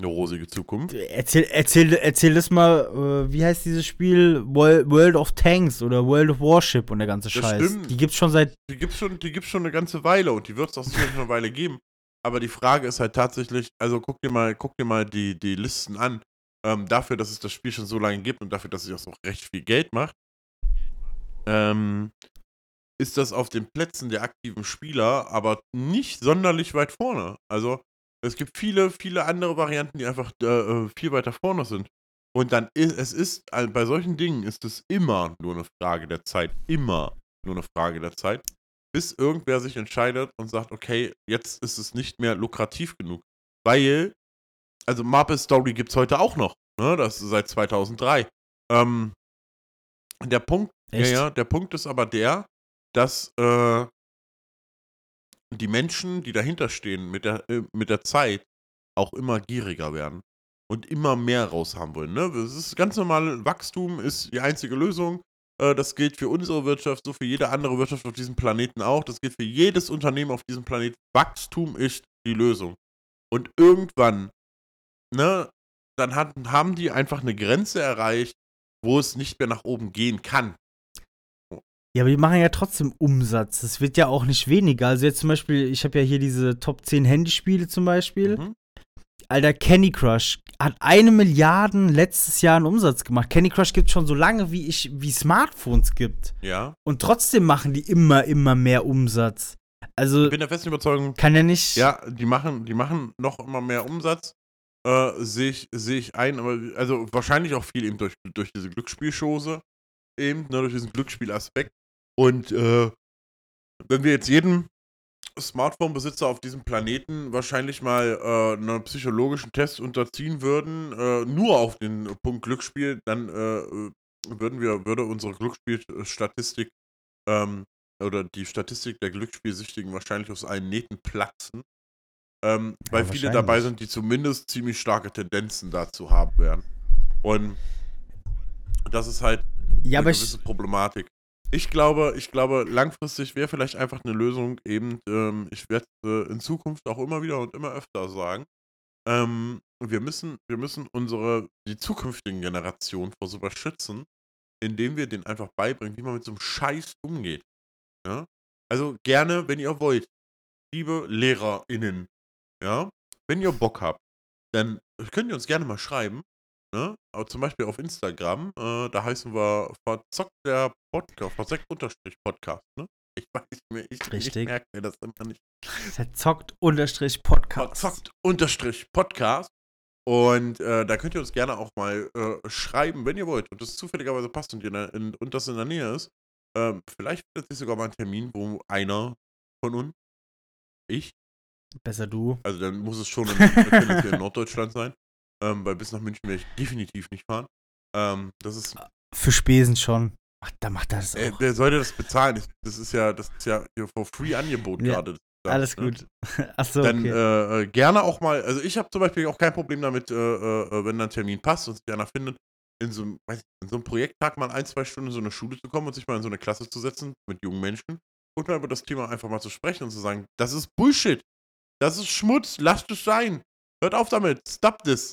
eine rosige Zukunft. Erzähl, erzähl, erzähl das mal, äh, wie heißt dieses Spiel? World of Tanks oder World of Warship und der ganze Scheiß. Das stimmt. Die gibt's schon seit. Die gibt's schon, die gibt's schon eine ganze Weile und die wird es auch sicherlich eine Weile geben. Aber die Frage ist halt tatsächlich, also guck dir mal, guck dir mal die, die Listen an. Ähm, dafür, dass es das Spiel schon so lange gibt und dafür, dass es auch so recht viel Geld macht, ähm, ist das auf den Plätzen der aktiven Spieler aber nicht sonderlich weit vorne. Also es gibt viele, viele andere Varianten, die einfach äh, viel weiter vorne sind. Und dann ist es ist, also bei solchen Dingen ist es immer nur eine Frage der Zeit. Immer nur eine Frage der Zeit. Bis irgendwer sich entscheidet und sagt, okay, jetzt ist es nicht mehr lukrativ genug. Weil, also Maple Story gibt es heute auch noch. Ne? Das ist seit 2003. Ähm, der Punkt, ja, ja, der Punkt ist aber der, dass äh, die Menschen, die dahinter stehen, mit der, äh, mit der Zeit auch immer gieriger werden und immer mehr raushaben wollen. Ne? Das ist ganz normal, Wachstum ist die einzige Lösung. Äh, das gilt für unsere Wirtschaft, so für jede andere Wirtschaft auf diesem Planeten auch. Das gilt für jedes Unternehmen auf diesem Planeten. Wachstum ist die Lösung. Und irgendwann, ne, dann hat, haben die einfach eine Grenze erreicht, wo es nicht mehr nach oben gehen kann. Ja, aber die machen ja trotzdem Umsatz. Das wird ja auch nicht weniger. Also jetzt zum Beispiel, ich habe ja hier diese Top 10 Handyspiele zum Beispiel. Mhm. Alter, Candy Crush hat eine Milliarde letztes Jahr einen Umsatz gemacht. Candy Crush gibt schon so lange, wie ich, wie Smartphones gibt. Ja. Und trotzdem machen die immer, immer mehr Umsatz. Also. Ich bin der festen Überzeugung. Kann ja nicht. Ja, die machen, die machen noch immer mehr Umsatz. Äh, Sehe ich, seh ich ein, aber also wahrscheinlich auch viel eben durch, durch diese Glücksspielschose. Eben, ne, durch diesen Glücksspielaspekt. Und äh, wenn wir jetzt jedem Smartphone-Besitzer auf diesem Planeten wahrscheinlich mal äh, einen psychologischen Test unterziehen würden, äh, nur auf den Punkt Glücksspiel, dann äh, würden wir, würde unsere Glücksspielstatistik ähm, oder die Statistik der Glücksspielsüchtigen wahrscheinlich aus allen Nähten platzen. Ähm, weil ja, viele dabei sind, die zumindest ziemlich starke Tendenzen dazu haben werden. Und das ist halt ja, eine gewisse ich, Problematik. Ich glaube, ich glaube, langfristig wäre vielleicht einfach eine Lösung eben, ähm, ich werde äh, in Zukunft auch immer wieder und immer öfter sagen, ähm, wir müssen, wir müssen unsere, die zukünftigen Generationen vor sowas schützen, indem wir denen einfach beibringen, wie man mit so einem Scheiß umgeht. Ja? Also gerne, wenn ihr wollt, liebe LehrerInnen, ja, wenn ihr Bock habt, dann könnt ihr uns gerne mal schreiben, Ne? Aber zum Beispiel auf Instagram, äh, da heißen wir verzockt der Podcast, verzockt unterstrich Podcast, ne? Ich weiß mir, ich, ich merke mir das immer nicht. Verzockt unterstrich Podcast. Verzockt unterstrich Podcast. Und äh, da könnt ihr uns gerne auch mal äh, schreiben, wenn ihr wollt und das zufälligerweise passt und, der, in, und das in der Nähe ist. Ähm, vielleicht findet sich sogar mal ein Termin, wo einer von uns, ich, besser du, also dann muss es schon in, in Norddeutschland sein, ähm, weil bis nach München werde ich definitiv nicht fahren. Ähm, das ist. Für Spesen schon. Ach, da macht er das auch. Äh, wer sollte das bezahlen? Das ist ja, das ist ja for free Angebot ja, gerade. Alles ne? gut. Achso, Dann okay. äh, äh, gerne auch mal, also ich habe zum Beispiel auch kein Problem damit, äh, äh, wenn ein Termin passt und sich einer findet, in so, einem, in so einem Projekttag mal ein, zwei Stunden in so eine Schule zu kommen und sich mal in so eine Klasse zu setzen mit jungen Menschen und mal über das Thema einfach mal zu sprechen und zu sagen, das ist Bullshit. Das ist Schmutz, lasst es sein. Hört auf damit, stop this.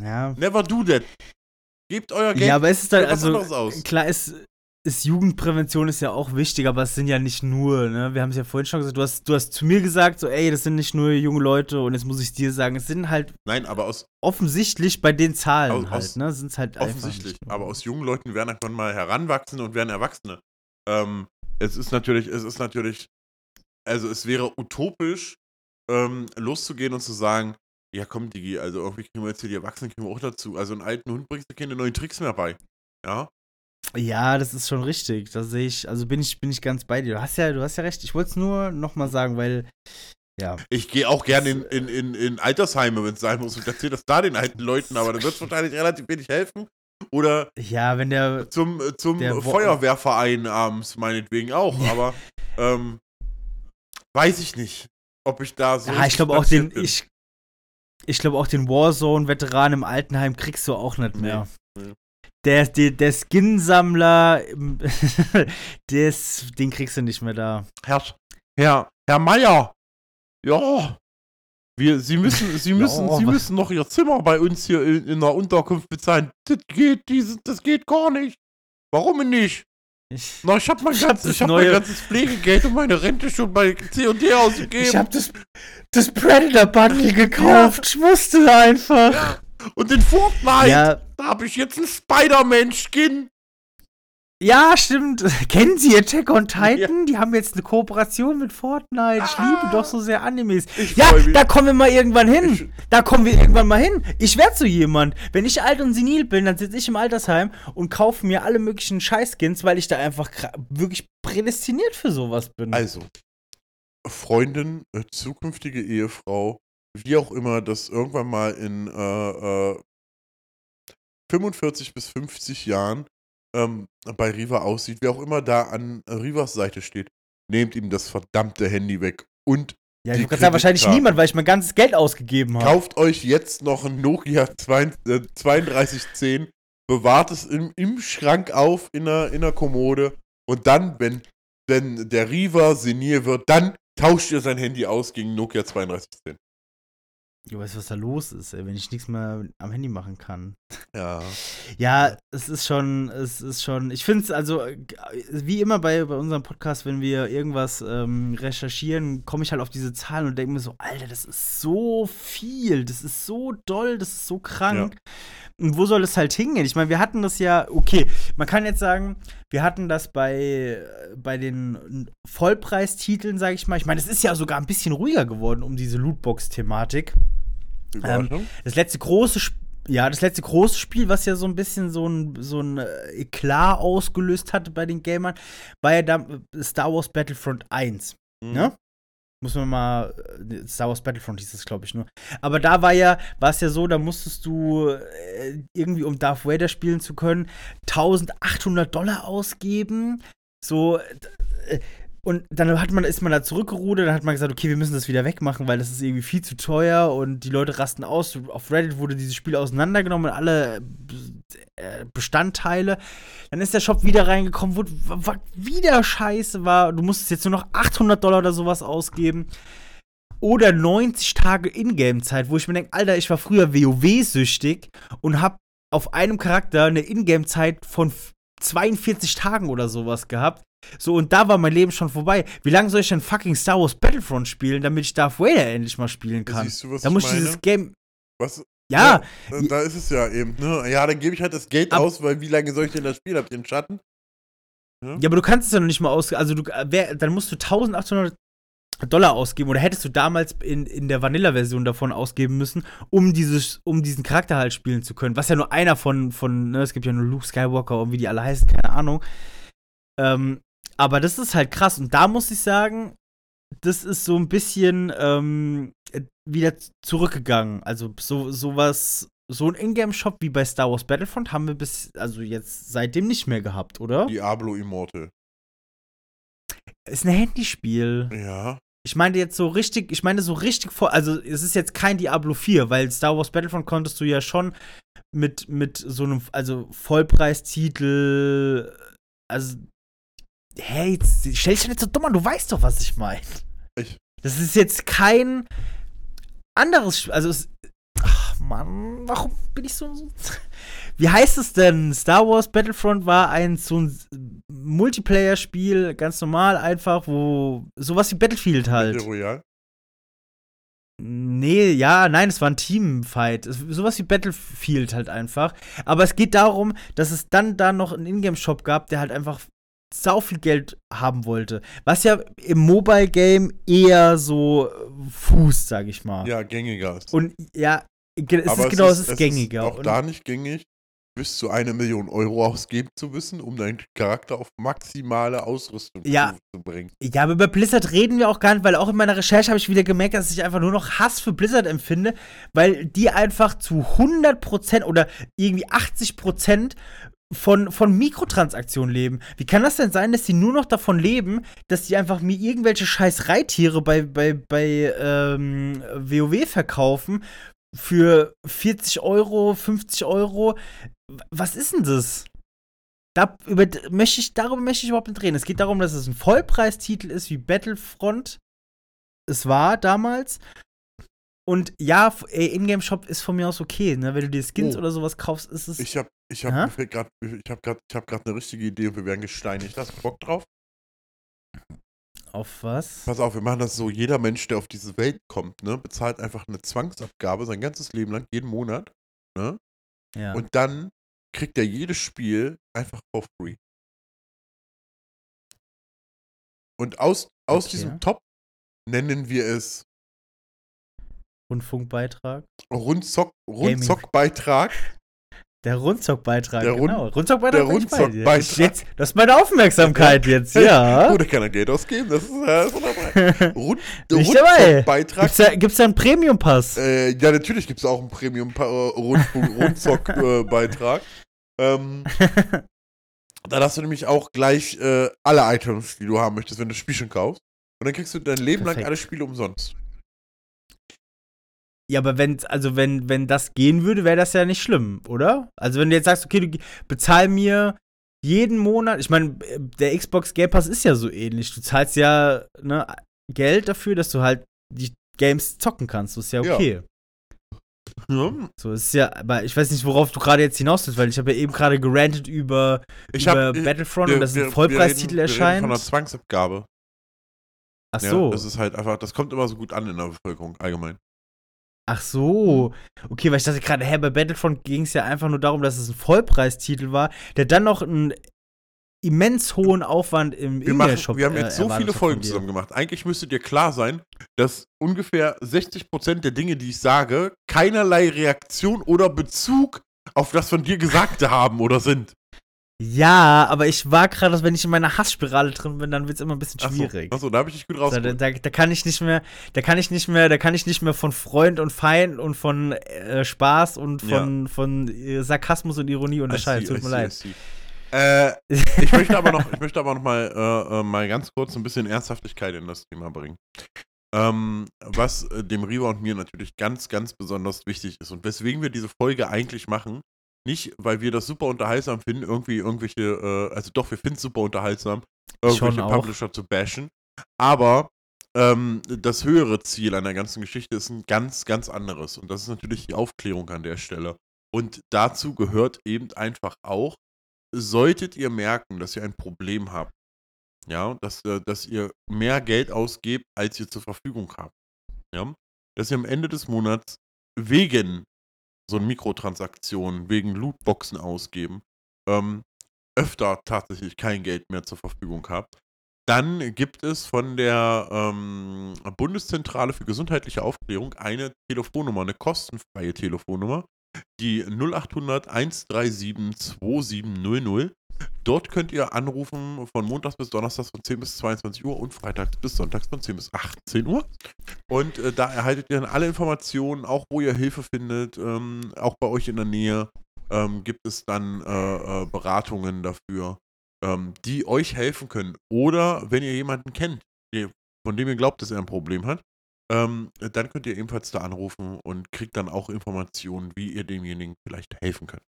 Ja. Never do that. Gebt euer Geld. Ja, aber es ist dann, also, klar, es, ist Jugendprävention ist ja auch wichtig, aber es sind ja nicht nur, ne? Wir haben es ja vorhin schon gesagt, du hast, du hast zu mir gesagt, so, ey, das sind nicht nur junge Leute und jetzt muss ich dir sagen, es sind halt Nein, aber aus offensichtlich bei den Zahlen Aus- halt, aus- ne? Sind es halt offensichtlich, aber aus jungen Leuten werden irgendwann mal heranwachsen und werden Erwachsene. Ähm, es ist natürlich, es ist natürlich, also es wäre utopisch, ähm, loszugehen und zu sagen, ja komm, Digi, also irgendwie kriegen wir jetzt hier die Erwachsenen kriegen wir auch dazu. Also einen alten Hund bringst du keine neuen Tricks mehr bei. Ja. Ja, das ist schon richtig. Da sehe ich, also bin ich, bin ich ganz bei dir. Du hast ja, du hast ja recht. Ich wollte es nur nochmal sagen, weil, ja. Ich gehe auch gerne in, in, in, in Altersheime, wenn es sein muss, und erzähle das da den alten Leuten, aber da wird es wahrscheinlich relativ wenig helfen. Oder Ja, wenn der. zum, äh, zum Der Feuerwehrverein abends meinetwegen auch, aber ähm, weiß ich nicht, ob ich da so. Ja, ich glaube auch den, ich, ich glaube auch den Warzone-Veteran im Altenheim kriegst du auch nicht mehr. nee. Der, der, der Skin-Sammler, ist, den kriegst du nicht mehr da. Herr, Herr, Herr Meier, ja, wir, Sie müssen, Sie müssen, Ja, Sie müssen noch Ihr Zimmer bei uns hier in, in der Unterkunft bezahlen. Das geht, das geht gar nicht. Warum nicht? Ich, Na, ich habe mein, hab ganz, das ich hab mein ganzes Pflegegeld und meine Rente schon bei C&D ausgegeben. ich hab das, das Predator-Bundle gekauft. Ich wusste einfach. und in Fortnite, Ja, da habe ich jetzt einen Spider-Man-Skin. Ja, stimmt. Kennen Sie Attack on Titan? Die haben jetzt eine Kooperation mit Fortnite. Ich Ah. liebe doch so sehr Animes. Ich Ja, da kommen wir mal irgendwann hin. Ich- Da kommen wir irgendwann mal hin. Ich werde so jemand. Wenn ich alt und senil bin, dann sitze ich im Altersheim und kaufe mir alle möglichen Scheißskins, weil ich da einfach wirklich prädestiniert für sowas bin. Also, Freundin, äh, zukünftige Ehefrau, wie auch immer das irgendwann mal in äh, äh, 45 bis 50 Jahren ähm, bei Riva aussieht, wer auch immer da an Rivas Seite steht, nehmt ihm das verdammte Handy weg und ja, ich gerade sagen, wahrscheinlich niemand, weil ich mein ganzes Geld ausgegeben habe. kauft euch jetzt noch ein Nokia 2, äh, 3210, bewahrt es im, im Schrank auf in der, in der Kommode und dann, wenn, wenn der Riva senil wird, dann tauscht ihr sein Handy aus gegen Nokia 3210. Du weißt, was da los ist, ey, wenn ich nichts mehr am Handy machen kann. Ja. Ja, es ist schon, es ist schon, ich finde es also, äh, wie immer bei, bei unserem Podcast, wenn wir irgendwas ähm, recherchieren, komme ich halt auf diese Zahlen und denke mir so, Alter, das ist so viel, das ist so doll, das ist so krank. Und wo soll es halt hingehen? Ich meine, wir hatten das ja, okay, man kann jetzt sagen, wir hatten das bei, bei den Vollpreistiteln, sage ich mal. Ich meine, es ist ja sogar ein bisschen ruhiger geworden um diese Lootbox-Thematik. Überraschung? Das letzte große Sp ja, das letzte große Spiel, was ja so ein bisschen so ein, so ein äh, Eklat ausgelöst hatte bei den Gamern, war ja da äh, Star Wars Battlefront 1. Mhm. Ne? Muss man mal. äh, Star Wars Battlefront hieß es, glaube ich, nur. Aber da war ja, war es ja so, da musstest du äh, irgendwie, um Darth Vader spielen zu können, 1800 Dollar ausgeben. So. Äh, und dann hat man, ist man da zurückgerudert, dann hat man gesagt, okay, wir müssen das wieder wegmachen, weil das ist irgendwie viel zu teuer und die Leute rasten aus. Auf Reddit wurde dieses Spiel auseinandergenommen, alle äh, Bestandteile. Dann ist der Shop wieder reingekommen, wo was wieder scheiße war. Du musstest jetzt nur noch 800 Dollar oder sowas ausgeben. Oder 90 Tage Ingame-Zeit, wo ich mir denke, Alter, ich war früher WoW-süchtig und hab auf einem Charakter eine Ingame-Zeit von 42 Tagen oder sowas gehabt. So, und da war mein Leben schon vorbei. Wie lange soll ich denn fucking Star Wars Battlefront spielen, damit ich Darth Vader endlich mal spielen kann? Siehst du, was da ich muss ich meine? dieses Game. Was, Ja, äh, da ist es ja eben. Ne? Ja, dann gebe ich halt das Geld Ab- aus, weil wie lange soll ich denn das Spiel? Habt ihr den Schatten? Ja, aber du kannst es ja noch nicht mal aus. Also, du, äh, wer, dann musst du 1800 Dollar ausgeben oder hättest du damals in, in der Vanilla-Version davon ausgeben müssen, um, dieses, um diesen Charakter halt spielen zu können. Was ja nur einer von, von ne, es gibt ja nur Luke Skywalker und wie die alle heißen, keine Ahnung. Ähm, aber das ist halt krass. Und da muss ich sagen, das ist so ein bisschen ähm, äh, wieder zurückgegangen. Also, so, sowas. So ein Ingame-Shop wie bei Star Wars Battlefront haben wir bis, also jetzt seitdem nicht mehr gehabt, oder? Diablo Immortal. Ist ein Handyspiel. Ja. Ich meine jetzt so richtig, ich meine so richtig vor, also es ist jetzt kein Diablo 4, weil Star Wars Battlefront konntest du ja schon mit, mit so einem, also Vollpreistitel, also, hey, stell dich doch nicht so dumm an, du weißt doch, was ich meine. Ich- Das ist jetzt kein anderes Spiel, also es, ach Mann, warum bin ich so, so wie heißt es denn? Star Wars Battlefront war ein so ein Multiplayer-Spiel, ganz normal einfach, wo sowas wie Battlefield halt. Royale. Nee, ja, nein, es war ein Teamfight. Sowas wie Battlefield halt einfach. Aber es geht darum, dass es dann da noch einen Ingame-Shop gab, der halt einfach sau viel Geld haben wollte. Was ja im Mobile-Game eher so äh, fußt, sag ich mal. Ja, gängiger ist. Und ja, es Aber ist genau, es ist gängiger. auch Und- da nicht gängig, bis zu eine Million Euro ausgeben zu müssen, um deinen Charakter auf maximale Ausrüstung Ja. zu, zu bringen. Ja, aber über Blizzard reden wir auch gar nicht, weil auch in meiner Recherche habe ich wieder gemerkt, dass ich einfach nur noch Hass für Blizzard empfinde, weil die einfach zu 100% oder irgendwie 80% von, von Mikrotransaktionen leben. Wie kann das denn sein, dass die nur noch davon leben, dass die einfach mir irgendwelche scheiß Reittiere bei, bei, bei ähm, WoW verkaufen für 40 Euro, 50 Euro? Was ist denn das? Da, über, möchte ich, darüber möchte ich überhaupt nicht reden. Es geht darum, dass es ein Vollpreistitel ist wie Battlefront. Es war damals. Und ja, Ingame-Shop ist von mir aus okay, ne? Wenn du dir Skins Oh. oder sowas kaufst, ist es. Ich habe ich hab, Aha. mir fällt grad, ich hab grad, ich hab grad eine richtige Idee und wir werden gesteinigt. Hast du Bock drauf? auf was? Pass auf, wir machen das so, jeder Mensch, der auf diese Welt kommt, ne, bezahlt einfach eine Zwangsabgabe sein ganzes Leben lang, jeden Monat. Ne? Ja. Und dann kriegt er jedes Spiel einfach for free. Und aus, aus Okay. diesem Top nennen wir es Rundfunkbeitrag. Rundzock. Rundzockbeitrag. Der Rundzockbeitrag, Der Rund- genau. Rundzockbeitrag. der bin ich bei dir. Rundzockbeitrag. Jetzt, das ist meine Aufmerksamkeit jetzt, ja. Oh, da kann er Geld ausgeben, das ist, äh, das ist wunderbar. Rund, Nicht. Rundzockbeitrag. Gibt's da, gibt's da einen Premium-Pass? Äh, ja, natürlich gibt es auch einen Premium-Rundzock-Beitrag. ähm, dann hast du nämlich auch gleich äh, alle Items, die du haben möchtest, wenn du das Spiel schon kaufst. Und dann kriegst du dein Leben lang Perfekt. alle Spiele umsonst. Ja, aber wenn, also wenn, wenn das gehen würde, wäre das ja nicht schlimm, oder? Also wenn du jetzt sagst, okay, du bezahl mir jeden Monat, ich meine, der Xbox Game Pass ist ja so ähnlich. Du zahlst ja ne, Geld dafür, dass du halt die Games zocken kannst. Das ist ja Ja. okay. Ja. So ist ja, aber ich weiß nicht, worauf du gerade jetzt hinaus willst, weil ich habe ja eben gerade gerantet über, Ich über hab, äh, Battlefront wir- und dass wir- ein Vollpreistitel wir reden, Wir reden erscheint. von einer Zwangsabgabe. Ach Ja, so. das ist halt einfach, das kommt immer so gut an in der Bevölkerung allgemein. Ach so. Okay, weil ich dachte gerade, hä, bei Battlefront ging es ja einfach nur darum, dass es ein Vollpreistitel war, der dann noch einen immens hohen Aufwand im Wir, machen, Ingame-Shop wir haben jetzt äh, so viele Folgen zusammen gemacht. Eigentlich müsste dir klar sein, dass ungefähr 60% der Dinge, die ich sage, keinerlei Reaktion oder Bezug auf das von dir Gesagte haben oder sind. Ja, aber ich war gerade, dass wenn ich in meiner Hassspirale drin bin, dann wird es immer ein bisschen Achso, schwierig. achso, da habe ich dich gut So, da, rausgeholt. da, da kann ich nicht mehr, da kann ich nicht mehr, da kann ich nicht mehr von Freund und Feind und von äh, Spaß und von, von äh, Sarkasmus und Ironie unterscheiden. Tut mir leid. see. Äh, ich möchte aber noch, ich möchte aber noch mal, äh, äh, mal ganz kurz ein bisschen Ernsthaftigkeit in das Thema bringen. Ähm, was äh, dem Riva und mir natürlich ganz, ganz besonders wichtig ist und weswegen wir diese Folge eigentlich machen, nicht, weil wir das super unterhaltsam finden, irgendwie irgendwelche, äh, also doch, wir finden es super unterhaltsam, irgendwelche. Publisher zu bashen, aber ähm, das höhere Ziel an der ganzen Geschichte ist ein ganz, ganz anderes und das ist natürlich die Aufklärung an der Stelle. Und dazu gehört eben einfach auch, solltet ihr merken, dass ihr ein Problem habt, ja, dass, äh, dass ihr mehr Geld ausgebt, als ihr zur Verfügung habt, ja, dass ihr am Ende des Monats wegen so Mikrotransaktionen, wegen Lootboxen ausgeben, ähm, öfter tatsächlich kein Geld mehr zur Verfügung habt, dann gibt es von der ähm, Bundeszentrale für gesundheitliche Aufklärung eine Telefonnummer, eine kostenfreie Telefonnummer, die 0800 137 2700. Dort könnt ihr anrufen von Montags bis Donnerstags von 10 bis 22 Uhr und Freitags bis Sonntags von 10 bis 18 Uhr. Und äh, da erhaltet ihr dann alle Informationen, auch wo ihr Hilfe findet, ähm, auch bei euch in der Nähe ähm, gibt es dann äh, äh, Beratungen dafür, ähm, die euch helfen können. Oder wenn ihr jemanden kennt, von dem ihr glaubt, dass er ein Problem hat, ähm, dann könnt ihr ebenfalls da anrufen und kriegt dann auch Informationen, wie ihr demjenigen vielleicht helfen könnt.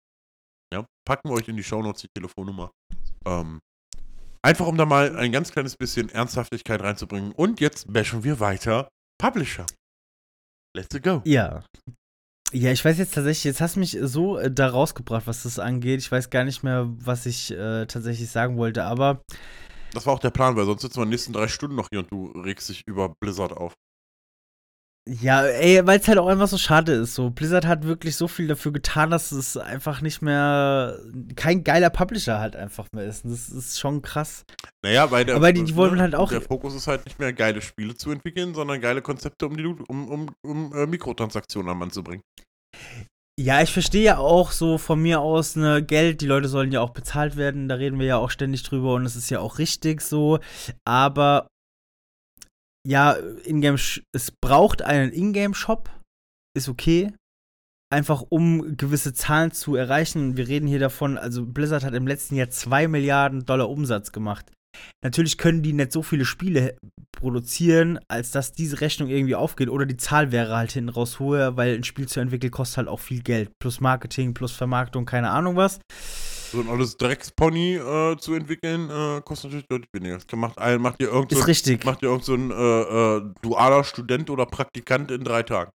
Ja, packen wir euch in die Shownotes die Telefonnummer. Ähm, einfach um da mal ein ganz kleines bisschen Ernsthaftigkeit reinzubringen. Und jetzt bashen wir weiter Publisher. Let's go. Ja. Ja, ich weiß jetzt tatsächlich, jetzt hast du mich so äh, da rausgebracht, was das angeht. Ich weiß gar nicht mehr, was ich äh, tatsächlich sagen wollte, aber. Das war auch der Plan, weil sonst sitzen wir in den nächsten drei Stunden noch hier und du regst dich über Blizzard auf. Ja, ey, weil es halt auch einfach so schade ist. So, Blizzard hat wirklich so viel dafür getan, dass es einfach nicht mehr kein geiler Publisher halt einfach mehr ist. Und das ist schon krass. Naja, weil der, Aber die, die wollen halt auch. Der Fokus ist halt nicht mehr geile Spiele zu entwickeln, sondern geile Konzepte, um, die, um, um, um äh, Mikrotransaktionen am Mann zu bringen. Ja, ich verstehe ja auch so von mir aus ne Geld, die Leute sollen ja auch bezahlt werden, da reden wir ja auch ständig drüber und es ist ja auch richtig so, aber ja, Ingame, es braucht einen Ingame-Shop, ist okay. Einfach um gewisse Zahlen zu erreichen. Wir reden hier davon, also Blizzard hat im letzten Jahr 2 Milliarden Dollar Umsatz gemacht. Natürlich können die nicht so viele Spiele produzieren, als dass diese Rechnung irgendwie aufgeht. Oder die Zahl wäre halt hinten raus höher, weil ein Spiel zu entwickeln kostet halt auch viel Geld. Plus Marketing, plus Vermarktung, keine Ahnung was. So ein alles Dreckspony äh, zu entwickeln, äh, kostet natürlich deutlich weniger. Das macht, ein, macht ihr irgend so, Ist richtig. Macht ihr irgend so ein äh, äh, dualer Student oder Praktikant in drei Tagen.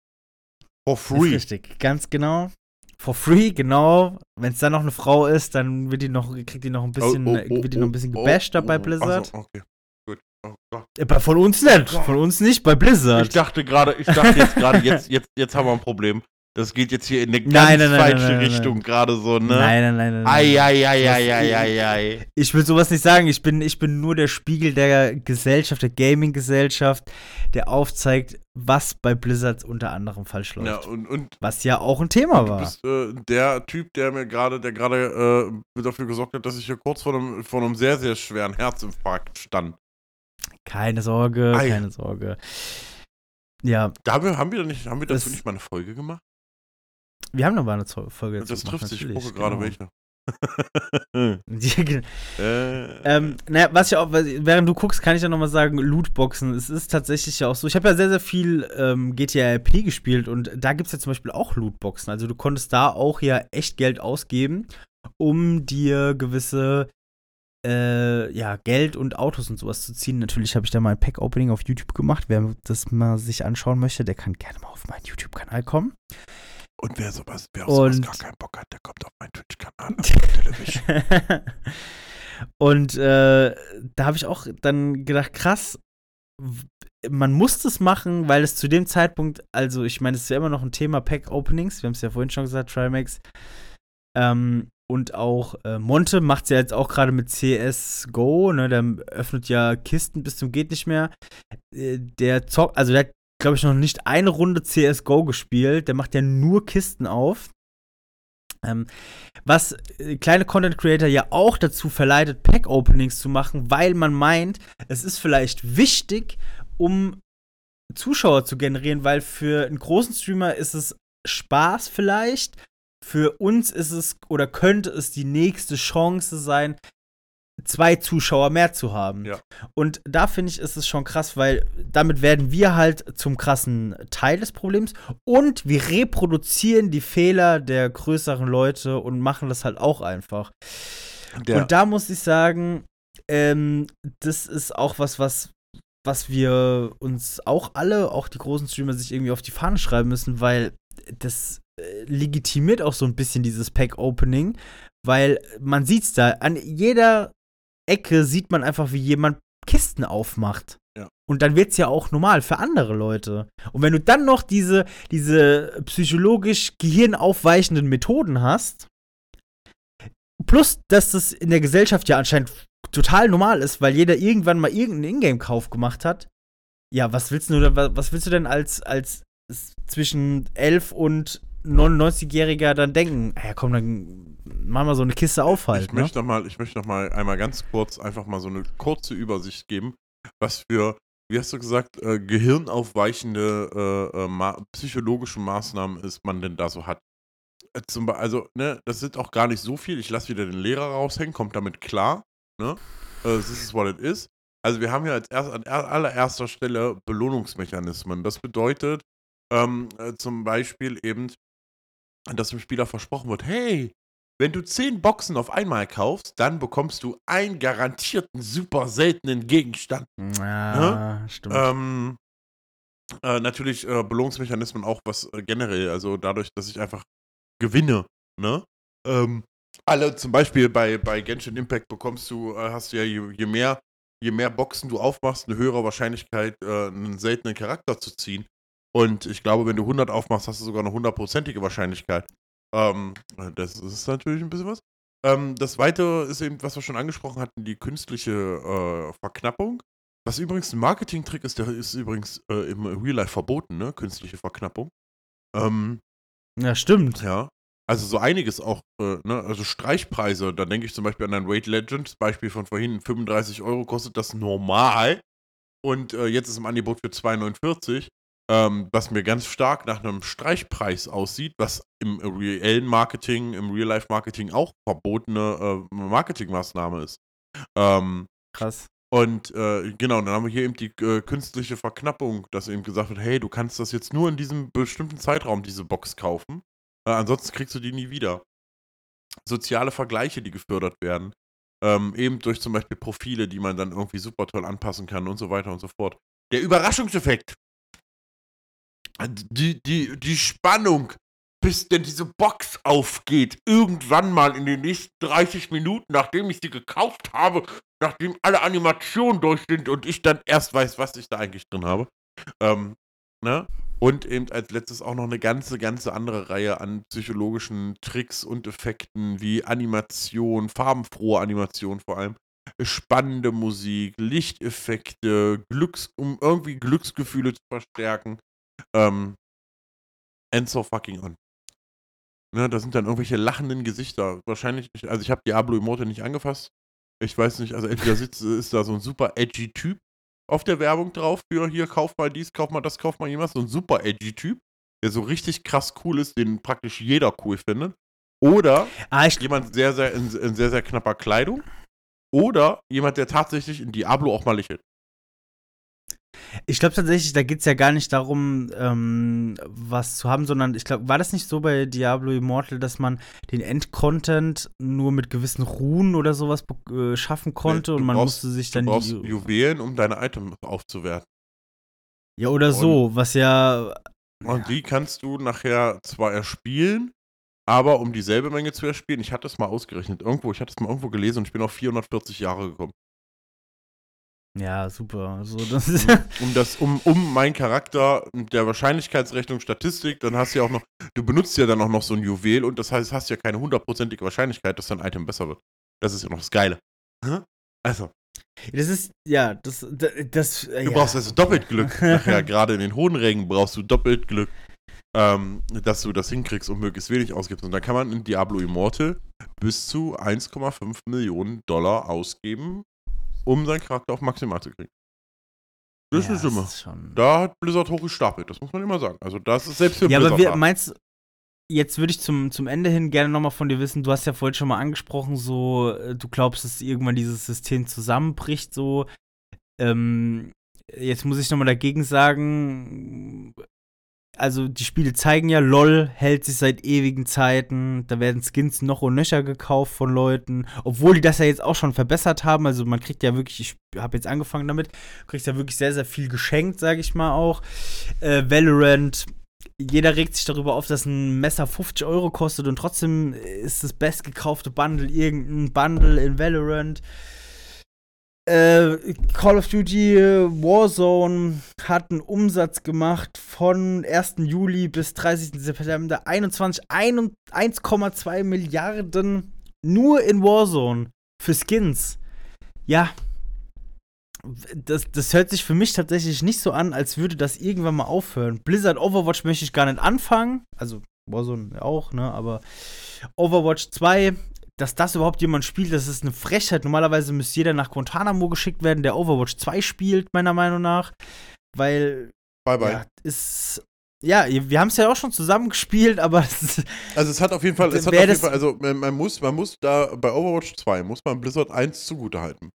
For free. Ist richtig, ganz genau. For free, genau. Wenn es dann noch eine Frau ist, dann wird die noch, kriegt die noch ein bisschen, Oh, oh, oh, wird die noch ein bisschen oh, gebasht oh, da bei oh. Blizzard. So, okay. Gut. Oh. Äh, Von uns nicht, von uns nicht, bei Blizzard. Ich dachte gerade, ich dachte jetzt gerade, jetzt, jetzt, jetzt haben wir ein Problem. Das geht jetzt hier in eine ganz Nein, nein, falsche nein, Richtung gerade so, ne? Nein, nein, nein, nein. Ei, ei, ei, ei, ei, ei, ei. Ich will sowas nicht sagen. Ich bin, ich bin nur der Spiegel der Gesellschaft, der Gaming-Gesellschaft, der aufzeigt, was bei Blizzard unter anderem falsch Ja, läuft. und, und Was ja auch ein Thema du war. bist äh, der Typ, der mir gerade, der gerade äh, dafür gesorgt hat, dass ich hier kurz vor einem, vor einem sehr, sehr schweren Herzinfarkt stand. Keine Sorge, Ei. keine Sorge. Ja, Da haben wir, haben wir, da nicht, haben wir dazu Das- nicht mal eine Folge gemacht? Wir haben noch mal eine Folge dazu das trifft sich. Ich gucke gerade genau. welche. Ja, genau. äh, Ähm, naja, was ich auch, während du guckst, kann ich ja nochmal sagen, Lootboxen. Es ist tatsächlich ja auch so. Ich habe ja sehr, sehr viel ähm, GTA RP gespielt und da gibt es ja zum Beispiel auch Lootboxen. Also du konntest da auch ja echt Geld ausgeben, um dir gewisse äh, ja, Geld und Autos und sowas zu ziehen. Natürlich habe ich da mal ein Pack-Opening auf YouTube gemacht. Wer das mal sich anschauen möchte, der kann gerne mal auf meinen YouTube-Kanal kommen. Und wer sowas, wer auf sowas gar keinen Bock hat, der kommt auf meinen Twitch-Kanal. Und äh, da habe ich auch dann gedacht, krass, man muss das machen, weil es zu dem Zeitpunkt, also ich meine, es ist ja immer noch ein Thema Pack-Openings, wir haben es ja vorhin schon gesagt, Trimax. Ähm, und auch äh, Monte macht es ja jetzt auch gerade mit CSGO, ne, der öffnet ja Kisten bis zum geht nicht mehr. Äh, der zockt, also der hat, glaube ich, noch nicht eine Runde CSGO gespielt, der macht ja nur Kisten auf. Ähm, was äh, kleine Content Creator ja auch dazu verleitet, Pack-Openings zu machen, weil man meint, es ist vielleicht wichtig, um Zuschauer zu generieren, weil für einen großen Streamer ist es Spaß vielleicht, für uns ist es oder könnte es die nächste Chance sein, zwei Zuschauer mehr zu haben. Ja. Und da finde ich, ist es schon krass, weil damit werden wir halt zum krassen Teil des Problems und wir reproduzieren die Fehler der größeren Leute und machen das halt auch einfach. Der, Und da muss ich sagen, ähm, das ist auch was, was, was wir uns auch alle, auch die großen Streamer, sich irgendwie auf die Fahne schreiben müssen, weil das äh, legitimiert auch so ein bisschen dieses Pack-Opening, weil man sieht's da, an jeder Ecke sieht man einfach, wie jemand Kisten aufmacht. Ja. Und dann wird's ja auch normal für andere Leute. Und wenn du dann noch diese, diese psychologisch gehirnaufweichenden Methoden hast, plus, dass das in der Gesellschaft ja anscheinend total normal ist, weil jeder irgendwann mal irgendeinen Ingame-Kauf gemacht hat. Ja, was willst du, denn- was willst du denn als, als zwischen 11 und 99-Jähriger dann denken? Ja, komm, dann mach mal so eine Kiste auf halt, ich ne? möchte noch mal, ich möchte noch mal einmal ganz kurz einfach mal so eine kurze Übersicht geben, was für, wie hast du gesagt, äh, gehirnaufweichende äh, äh, ma psychologische Maßnahmen ist man denn da so hat. Äh, Zum, Be- also, ne, das sind auch gar nicht so viel. Ich lasse wieder den Lehrer raushängen, kommt damit klar. Ne? Äh, this is what it is. Also wir haben ja als erst, an er- allererster Stelle Belohnungsmechanismen. Das bedeutet ähm, äh, zum Beispiel eben, dass dem Spieler versprochen wird, hey, wenn du 10 Boxen auf einmal kaufst, dann bekommst du einen garantierten super seltenen Gegenstand. Ja, stimmt. Ähm, Äh, natürlich äh, Belohnungsmechanismen auch was äh, generell, also dadurch, dass ich einfach gewinne, ne? Ähm, alle zum Beispiel bei, bei Genshin Impact bekommst du, äh, hast du ja je, je, mehr, je mehr Boxen du aufmachst, eine höhere Wahrscheinlichkeit, äh, einen seltenen Charakter zu ziehen. Und ich glaube, wenn du 100 aufmachst, hast du sogar eine hundertprozentige Wahrscheinlichkeit. Ähm, das ist natürlich ein bisschen was. Ähm, das Weitere ist eben, was wir schon angesprochen hatten, die künstliche äh, Verknappung. Was übrigens ein Marketing-Trick ist, der ist übrigens äh, im Real Life verboten, ne? Künstliche Verknappung. Ähm, ja, stimmt. Ja. Also so einiges auch, äh, ne? Also Streichpreise, da denke ich zum Beispiel an ein Raid Legend, Beispiel von vorhin, 35 Euro kostet das normal. Und äh, jetzt ist im Angebot für 2,49 ähm, was mir ganz stark nach einem Streichpreis aussieht, was im reellen Marketing, im Real-Life-Marketing auch verbotene äh, Marketingmaßnahme ist. Ähm, Krass. Und äh, genau, dann haben wir hier eben die äh, künstliche Verknappung, dass eben gesagt wird, hey, du kannst das jetzt nur in diesem bestimmten Zeitraum, diese Box kaufen. Äh, ansonsten kriegst du die nie wieder. Soziale Vergleiche, die gefördert werden. Ähm, eben durch zum Beispiel Profile, die man dann irgendwie super toll anpassen kann und so weiter und so fort. Der Überraschungseffekt die, die, die Spannung, bis denn diese Box aufgeht, irgendwann mal in den nächsten 30 Minuten, nachdem ich sie gekauft habe, nachdem alle Animationen durch sind und ich dann erst weiß, was ich da eigentlich drin habe. Ähm, ne? Und eben als letztes auch noch eine ganze, ganze andere Reihe an psychologischen Tricks und Effekten wie Animation, farbenfrohe Animation vor allem, spannende Musik, Lichteffekte, Glücks, um irgendwie Glücksgefühle zu verstärken. Ähm, and so fucking on. Ne, da sind dann irgendwelche lachenden Gesichter. Wahrscheinlich, nicht, also ich habe Diablo Immortal nicht angefasst. Ich weiß nicht, also entweder sitzt, ist da so ein super edgy Typ auf der Werbung drauf für hier, kauf mal dies, kauf mal das, kauf mal jemand. So ein super edgy Typ, der so richtig krass cool ist, den praktisch jeder cool findet. Oder ah, jemand sehr, sehr in, in sehr, sehr knapper Kleidung. Oder jemand, der tatsächlich in Diablo auch mal lächelt. Ich glaube tatsächlich, da geht es ja gar nicht darum, ähm, was zu haben, sondern ich glaube, war das nicht so bei Diablo Immortal, dass man den Endcontent nur mit gewissen Ruhen oder sowas äh, schaffen konnte nee, und man brauchst, musste sich dann du brauchst die Juwelen, um deine Items aufzuwerten. Ja, oder und, so, was ja. Und die kannst du nachher zwar erspielen, aber um dieselbe Menge zu erspielen, ich hatte es mal ausgerechnet irgendwo, ich hatte es mal irgendwo gelesen und ich bin auf 440 Jahre gekommen. Ja, super. Also, das um, das, um, um meinen Charakter der Wahrscheinlichkeitsrechnung Statistik, dann hast du ja auch noch, du benutzt ja dann auch noch so ein Juwel und das heißt, hast ja keine hundertprozentige Wahrscheinlichkeit, dass dein Item besser wird. Das ist ja noch das Geile. Also. Das ist, ja, das, das, das Du ja. brauchst also doppelt Glück. Nachher, gerade in den hohen Rängen brauchst du doppelt Glück, ähm, dass du das hinkriegst und möglichst wenig ausgibst. Und da kann man in Diablo Immortal bis zu 1,5 Millionen Dollar ausgeben um seinen Charakter auf maximal zu kriegen. Das ja, ist immer. Ist da hat Blizzard hochgestapelt, das muss man immer sagen. Also das ist selbst für ja, Blizzard. Ja, aber wir, meinst jetzt würde ich zum, zum Ende hin gerne nochmal von dir wissen, du hast ja vorhin schon mal angesprochen, so, äh, du glaubst, dass irgendwann dieses System zusammenbricht, so. Ähm, jetzt muss ich nochmal dagegen sagen, also die Spiele zeigen ja, LOL hält sich seit ewigen Zeiten. Da werden Skins noch und nöcher gekauft von Leuten. Obwohl die das ja jetzt auch schon verbessert haben. Also man kriegt ja wirklich, ich habe jetzt angefangen damit, kriegt ja wirklich sehr, sehr viel geschenkt, sage ich mal auch. Äh, Valorant, jeder regt sich darüber auf, dass ein Messer 50 Euro kostet und trotzdem ist das bestgekaufte Bundle irgendein Bundle in Valorant. Äh, Call of Duty Warzone hat einen Umsatz gemacht von 1. Juli bis 30. September 21, 1,2 Milliarden nur in Warzone für Skins. Ja, das, das hört sich für mich tatsächlich nicht so an, als würde das irgendwann mal aufhören. Blizzard Overwatch möchte ich gar nicht anfangen. Also Warzone auch, ne? Aber Overwatch 2 dass das überhaupt jemand spielt, das ist eine Frechheit. Normalerweise müsste jeder nach Guantanamo geschickt werden, der Overwatch 2 spielt, meiner Meinung nach. Weil. Bye, bye. Ja, ist. Ja, wir haben es ja auch schon zusammen gespielt, aber Also es hat auf jeden Fall, es hat auf jeden Fall, also man muss, man muss da bei Overwatch 2 muss man Blizzard 1 zugutehalten.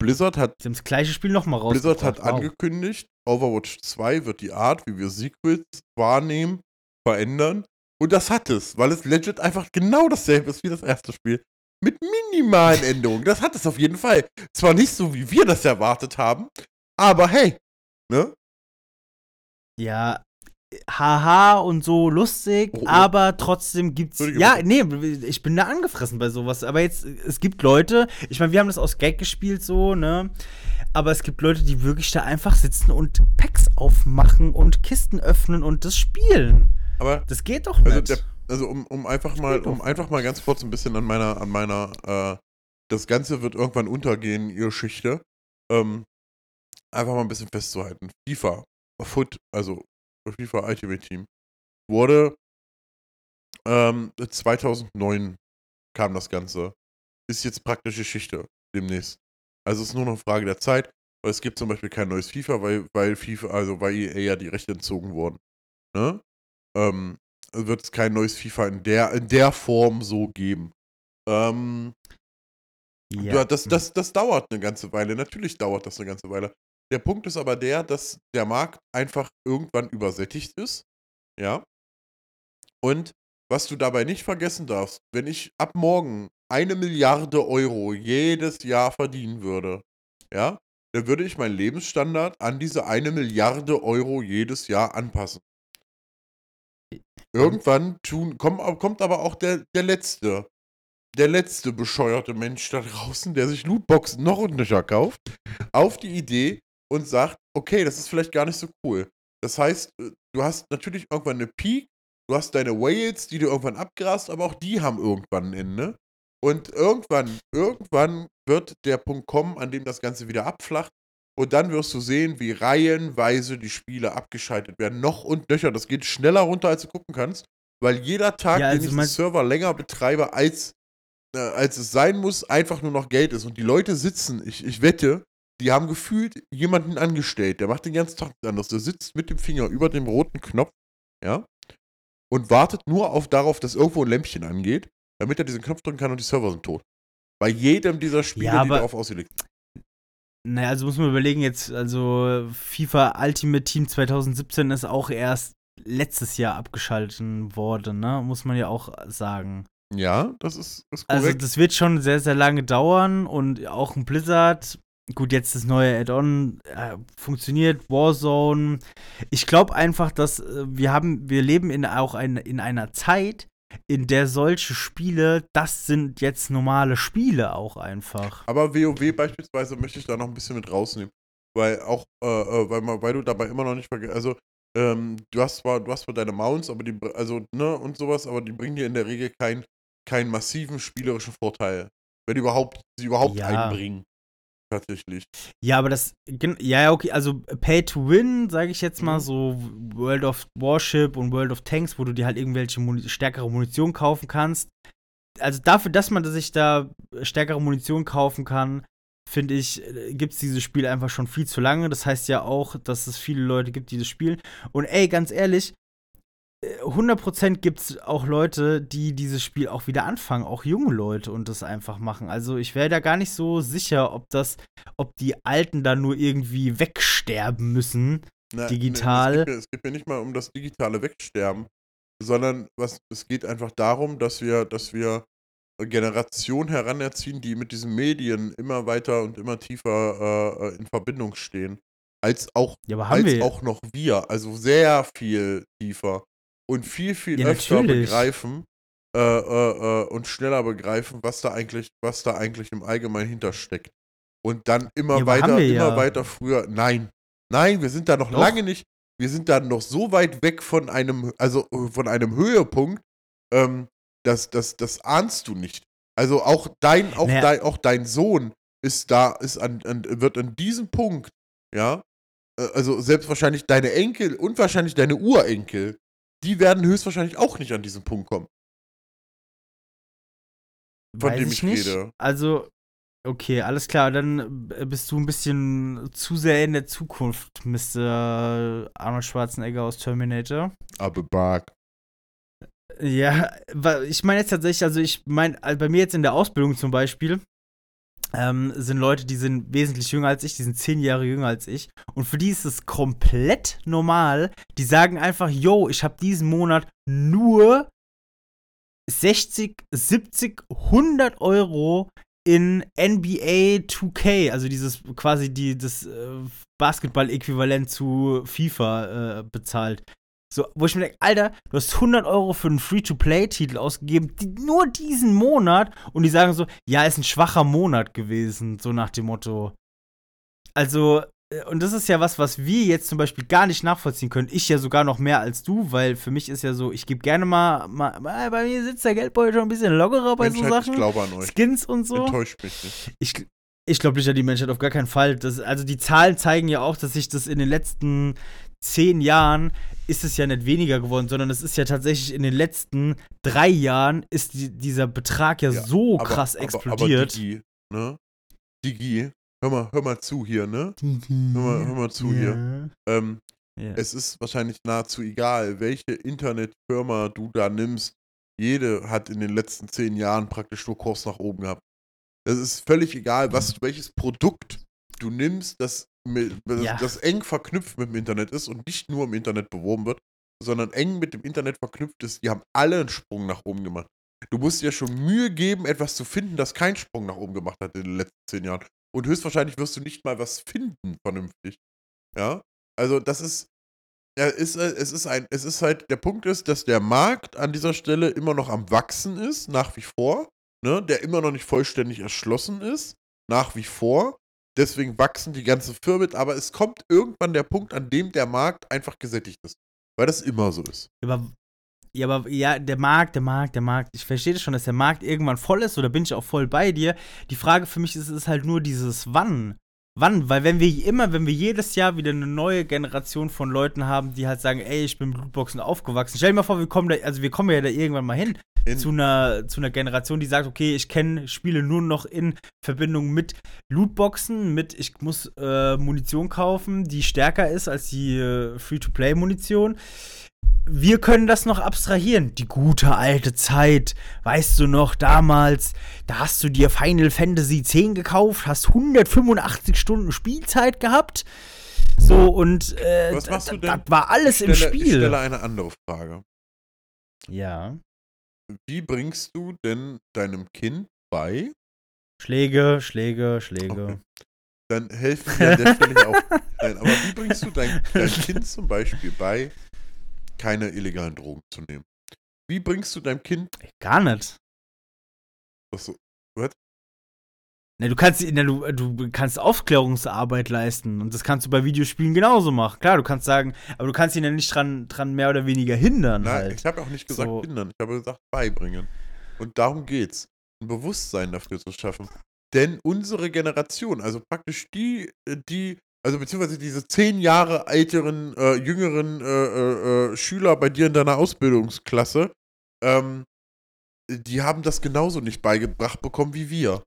Blizzard hat Sie haben das gleiche Spiel nochmal raus. Blizzard hat wow. angekündigt, Overwatch 2 wird die Art, wie wir Sequels wahrnehmen, verändern. Und das hat es, weil es legit einfach genau dasselbe ist wie das erste Spiel. Mit minimalen Änderungen. Das hat es auf jeden Fall. Zwar nicht so, wie wir das erwartet haben, aber hey, ne? ja, haha und so lustig, Oh, oh. aber trotzdem gibt's. Ja, nee, ich bin da angefressen bei sowas. Aber jetzt, es gibt Leute, ich meine, wir haben das aus Gag gespielt, so, ne? Aber es gibt Leute, die wirklich da einfach sitzen und Packs aufmachen und Kisten öffnen und das spielen. Aber Das geht doch nicht. Also, der, also um, um einfach mal, um einfach mal ganz kurz ein bisschen an meiner, an meiner, äh, das Ganze wird irgendwann untergehen, ihr Geschichte. Ähm, einfach mal ein bisschen festzuhalten. FIFA, Foot, also FIFA Ultimate Team, wurde ähm, 2009 kam das Ganze. Ist jetzt praktisch Geschichte demnächst. Also es ist nur noch eine Frage der Zeit. Weil es gibt zum Beispiel kein neues FIFA, weil, weil FIFA, also weil EA ja die Rechte entzogen wurden. Ne? Ähm, wird es kein neues FIFA in der, in der Form so geben. Ähm, ja, das, das, das dauert eine ganze Weile. Natürlich dauert das eine ganze Weile. Der Punkt ist aber der, dass der Markt einfach irgendwann übersättigt ist. Ja. Und was du dabei nicht vergessen darfst, wenn ich ab morgen eine Milliarde Euro jedes Jahr verdienen würde, ja, dann würde ich meinen Lebensstandard an diese eine Milliarde Euro jedes Jahr anpassen. Irgendwann tun, komm, kommt aber auch der, der letzte, der letzte bescheuerte Mensch da draußen, der sich Lootboxen noch und nöcher kauft, auf die Idee und sagt, okay, das ist vielleicht gar nicht so cool. Das heißt, äh, du hast natürlich irgendwann eine Peak, du hast deine Whales, die du irgendwann abgrast, aber auch die haben irgendwann ein Ende. Und irgendwann, irgendwann wird der Punkt kommen, an dem das Ganze wieder abflacht. Und dann wirst du sehen, wie reihenweise die Spiele abgeschaltet werden. Noch und nöcher. Das geht schneller runter, als du gucken kannst. Weil jeder Tag, Ja, den also ich den Server länger betreibe, als, äh, als es sein muss, einfach nur noch Geld ist. Und die Leute sitzen, ich, ich wette, die haben gefühlt jemanden angestellt. Der macht den ganzen Tag nichts anderes. Der sitzt mit dem Finger über dem roten Knopf, ja, und wartet nur auf darauf, dass irgendwo ein Lämpchen angeht, damit er diesen Knopf drücken kann und die Server sind tot. Bei jedem dieser Spiele, Ja, die darauf ausgelegt sind. Naja, also muss man überlegen, jetzt, also FIFA Ultimate Team 2017 ist auch erst letztes Jahr abgeschaltet worden, ne? Muss man ja auch sagen. Ja, das ist, ist Also korrekt. das wird schon sehr, sehr lange dauern und auch ein Blizzard, gut, jetzt das neue Add-on äh, funktioniert, Warzone. Ich glaube einfach, dass äh, wir haben, wir leben in auch ein, in einer Zeit, in der solche Spiele, das sind jetzt normale Spiele auch einfach. Aber WoW beispielsweise möchte ich da noch ein bisschen mit rausnehmen. Weil auch, äh, äh, weil, man, weil du dabei immer noch nicht vergisst, also ähm, du hast zwar, du hast zwar deine Mounts, aber die, also, ne, und sowas, aber die bringen dir in der Regel kein, keinen massiven spielerischen Vorteil. Wenn die überhaupt, sie überhaupt Ja. einbringen. Tatsächlich. Ja, aber das, ja, ja, okay, also Pay to Win, sage ich jetzt mal, Mhm. so World of Warship und World of Tanks, wo du dir halt irgendwelche Muni stärkere Munition kaufen kannst. Also dafür, dass man sich da stärkere Munition kaufen kann, finde ich, gibt es dieses Spiel einfach schon viel zu lange. Das heißt ja auch, dass es viele Leute gibt, die das spielen. Und ey, ganz ehrlich, äh, 100% gibt es auch Leute, die dieses Spiel auch wieder anfangen, auch junge Leute und das einfach machen. Also ich wäre da gar nicht so sicher, ob das, ob die Alten da nur irgendwie wegsterben müssen. Na, Digital. Ne, es, geht mir, mir nicht mal um das digitale Wegsterben, sondern was, es geht einfach darum, dass wir, dass wir Generationen heranerziehen, die mit diesen Medien immer weiter und immer tiefer äh, in Verbindung stehen. Als auch, Ja, aber haben als wir. auch noch wir. Also sehr viel tiefer. Und viel, viel Ja, öfter natürlich. begreifen äh, äh, äh, und schneller begreifen, was da eigentlich, was da eigentlich im Allgemeinen hintersteckt. Und dann immer Ja, weiter, immer ja. weiter früher. Nein. Nein, wir sind da noch Doch. lange nicht. Wir sind da noch so weit weg von einem, also äh, von einem Höhepunkt, ähm, das, das, das ahnst du nicht. Also auch dein, auch Naja. dein, auch dein Sohn ist da, ist an, an, wird an diesem Punkt, ja, äh, also selbst wahrscheinlich deine Enkel und wahrscheinlich deine Urenkel, die werden höchstwahrscheinlich auch nicht an diesen Punkt kommen. von Weiß dem ich ich nicht. rede. Also, okay, alles klar. Dann bist du ein bisschen zu sehr in der Zukunft, Mr. Arnold Schwarzenegger aus Terminator. Aber Bark. Ja, ich meine jetzt tatsächlich, also ich meine, also bei mir jetzt in der Ausbildung zum Beispiel, ähm, sind Leute, die sind wesentlich jünger als ich, die sind zehn Jahre jünger als ich. Und für die ist es komplett normal. Die sagen einfach, yo, ich habe diesen Monat nur 60, 70, 100 Euro in NBA 2K, also dieses quasi die, das äh, Basketball-Äquivalent zu FIFA äh, bezahlt. So, wo ich mir denke, Alter, du hast 100 Euro für einen Free-to-Play-Titel ausgegeben, die, nur diesen Monat, und die sagen so, ja, ist ein schwacher Monat gewesen, so nach dem Motto. Also, äh, und das ist ja was, was wir jetzt zum Beispiel gar nicht nachvollziehen können. Ich ja sogar noch mehr als du, weil für mich ist ja so, ich gebe gerne mal, mal, bei mir sitzt der Geldbeutel schon ein bisschen lockerer bei Menschheit, so Sachen. Ich glaube an euch. Skins und so. Enttäuscht mich nicht. Ich, ich glaube nicht an die Menschheit, auf gar keinen Fall. Das, also die Zahlen zeigen ja auch, dass sich das in den letzten zehn Jahren ist es ja nicht weniger geworden, sondern es ist ja tatsächlich in den letzten drei Jahren ist die, dieser Betrag ja, ja so aber, krass explodiert. Aber, aber Digi, ne? Digi, hör mal, hör mal zu hier, ne? Digi, hör, mal, hör mal zu ja. hier. Ähm, ja. Es ist wahrscheinlich nahezu egal, welche Internetfirma du da nimmst. Jede hat in den letzten zehn Jahren praktisch nur Kurs nach oben gehabt. Es ist völlig egal, was, welches Produkt du nimmst, das mit, ja. das eng verknüpft mit dem Internet ist und nicht nur im Internet beworben wird, sondern eng mit dem Internet verknüpft ist, die haben alle einen Sprung nach oben gemacht. Du musst dir schon Mühe geben, etwas zu finden, das keinen Sprung nach oben gemacht hat in den letzten zehn Jahren. Und höchstwahrscheinlich wirst du nicht mal was finden, vernünftig. Ja? Also, das ist. Ja, ist, äh, es ist ein, es ist halt, der Punkt ist, dass der Markt an dieser Stelle immer noch am Wachsen ist, nach wie vor, ne, der immer noch nicht vollständig erschlossen ist, nach wie vor. Deswegen wachsen die ganzen Firmen, aber es kommt irgendwann der Punkt, an dem der Markt einfach gesättigt ist. Weil das immer so ist. Aber, ja, aber ja, der Markt, der Markt, der Markt. Ich verstehe das schon, dass der Markt irgendwann voll ist, oder bin ich auch voll bei dir. Die Frage für mich ist, ist halt nur dieses Wann. Wann? Weil wenn wir immer, wenn wir jedes Jahr wieder eine neue Generation von Leuten haben, die halt sagen, ey, ich bin mit Blutboxen aufgewachsen. Stell dir mal vor, wir kommen da, also wir kommen ja da irgendwann mal hin zu einer, zu einer Generation, die sagt, okay, ich kenne Spiele nur noch in Verbindung mit Lootboxen, mit ich muss äh, Munition kaufen, die stärker ist als die äh, Free-to-Play-Munition. Wir können das noch abstrahieren. Die gute alte Zeit. Weißt du noch, damals, da hast du dir Final Fantasy X gekauft, hast 185 Stunden Spielzeit gehabt. So, und äh, das war alles stelle, im Spiel. Ich stelle eine andere Frage. Ja wie bringst du denn deinem Kind bei? Schläge, Schläge, Schläge. Okay. Dann helfen wir an der Stelle auch. Nein, aber wie bringst du dein, dein Kind zum Beispiel bei, keine illegalen Drogen zu nehmen? Wie bringst du deinem Kind. Gar nicht. Achso, was? Ne, du kannst, ne, du, du kannst Aufklärungsarbeit leisten und das kannst du bei Videospielen genauso machen. Klar, du kannst sagen, aber du kannst ihn ja nicht dran, dran mehr oder weniger hindern. Nein, halt. ich habe auch nicht gesagt so. hindern, ich habe gesagt beibringen. Und darum geht's. Ein Bewusstsein dafür zu schaffen. Denn unsere Generation, also praktisch die, äh, die, also beziehungsweise diese zehn Jahre älteren, äh, jüngeren äh, äh, äh, Schüler bei dir in deiner Ausbildungsklasse, ähm, die haben das genauso nicht beigebracht bekommen wie wir.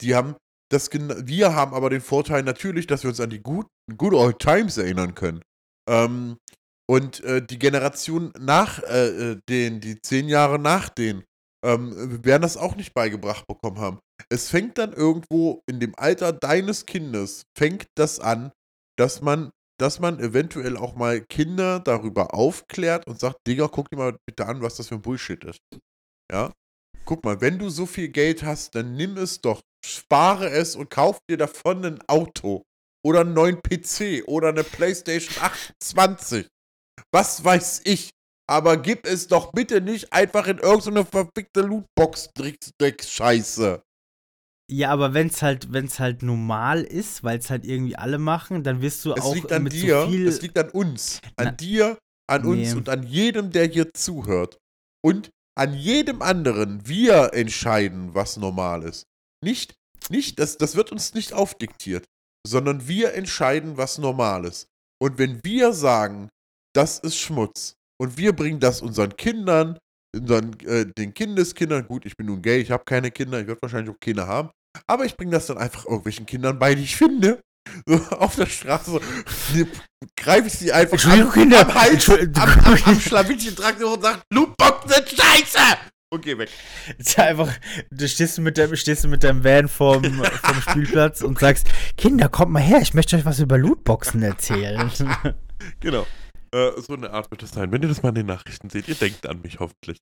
Die haben das, wir haben aber den Vorteil natürlich, dass wir uns an die good, good old times erinnern können. Ähm, und äh, die Generation nach äh, äh, den, die zehn Jahre nach denen, ähm, werden das auch nicht beigebracht bekommen haben. Es fängt dann irgendwo in dem Alter deines Kindes, fängt das an, dass man, dass man eventuell auch mal Kinder darüber aufklärt und sagt, Digga, guck dir mal bitte an, was das für ein Bullshit ist. Ja? Guck mal, wenn du so viel Geld hast, dann nimm es doch spare es und kauf dir davon ein Auto oder einen neuen PC oder eine PlayStation 28. Was weiß ich. Aber gib es doch bitte nicht einfach in irgendeine verfickte Lootbox-Scheiße. Ja, aber wenn es halt, wenn's halt normal ist, weil es halt irgendwie alle machen, dann wirst du es auch liegt an mit dir, so viel. Es liegt an uns. An Na, dir, an nee. uns und an jedem, der hier zuhört. Und an jedem anderen. Wir entscheiden, was normal ist. Nicht, nicht, das, das wird uns nicht aufdiktiert, sondern wir entscheiden, was normal ist. Und wenn wir sagen, das ist Schmutz und wir bringen das unseren Kindern, unseren, äh, den Kindeskindern, gut, ich bin nun gay, ich habe keine Kinder, ich werde wahrscheinlich auch keine haben, aber ich bringe das dann einfach irgendwelchen Kindern bei, die ich finde. So auf der Straße greife ich sie einfach am, Kinder. am Hals, am, am, am Schlawittchen und sage, Lootboxen sind scheiße! Und geh weg. Ist ja einfach, du stehst mit deinem, stehst mit deinem Van vorm, vorm Spielplatz und sagst, Kinder, kommt mal her, ich möchte euch was über Lootboxen erzählen. genau. Äh, so eine Art wird es sein. Wenn ihr das mal in den Nachrichten seht, ihr denkt an mich hoffentlich.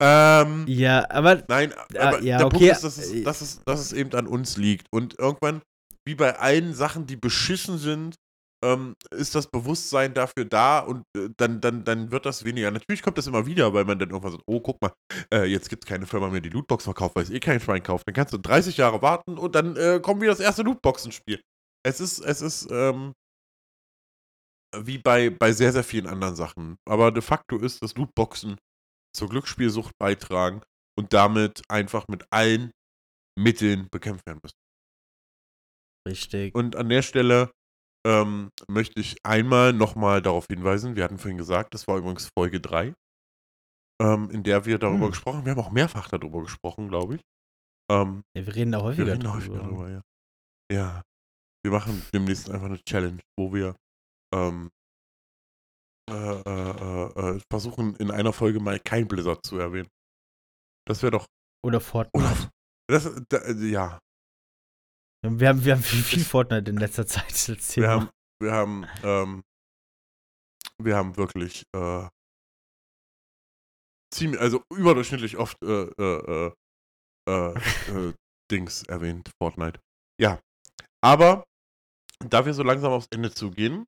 Ähm, Ja, aber nein, Ah, aber ja, der okay, Punkt ist, dass es, dass, es, dass es eben an uns liegt. Und irgendwann, wie bei allen Sachen, die beschissen sind, ähm, ist das Bewusstsein dafür da und äh, dann, dann, dann wird das weniger. Natürlich kommt das immer wieder, weil man dann irgendwann sagt, oh, guck mal, äh, jetzt gibt es keine Firma mehr, die Lootbox verkauft, weil es eh kein Schwein kauft. Dann kannst du 30 Jahre warten und dann äh, kommt wieder das erste Lootboxenspiel. Es ist, es ist, ähm, wie bei, bei sehr, sehr vielen anderen Sachen. Aber de facto ist, dass Lootboxen zur Glücksspielsucht beitragen und damit einfach mit allen Mitteln bekämpft werden müssen. richtig. Und an der Stelle ähm, möchte ich einmal nochmal darauf hinweisen, wir hatten vorhin gesagt, das war übrigens Folge 3, ähm, in der wir darüber Hm. gesprochen haben. Wir haben auch mehrfach darüber gesprochen, glaube ich. Ähm, Ja, wir reden da wir häufiger reden da häufiger darüber, ja. Ja. Wir machen demnächst einfach eine Challenge, wo wir ähm, äh, äh, äh, äh, versuchen, in einer Folge mal kein Blizzard zu erwähnen. Das wäre doch. Oder Fortnite. Oder, das, da, ja, Wir haben, wir haben viel, viel Fortnite in letzter Zeit als wir haben, wir haben, ähm, wir haben wirklich äh, ziemlich, also überdurchschnittlich oft äh, äh, äh, äh, äh, Dings erwähnt, Fortnite. Ja, aber da wir so langsam aufs Ende zugehen,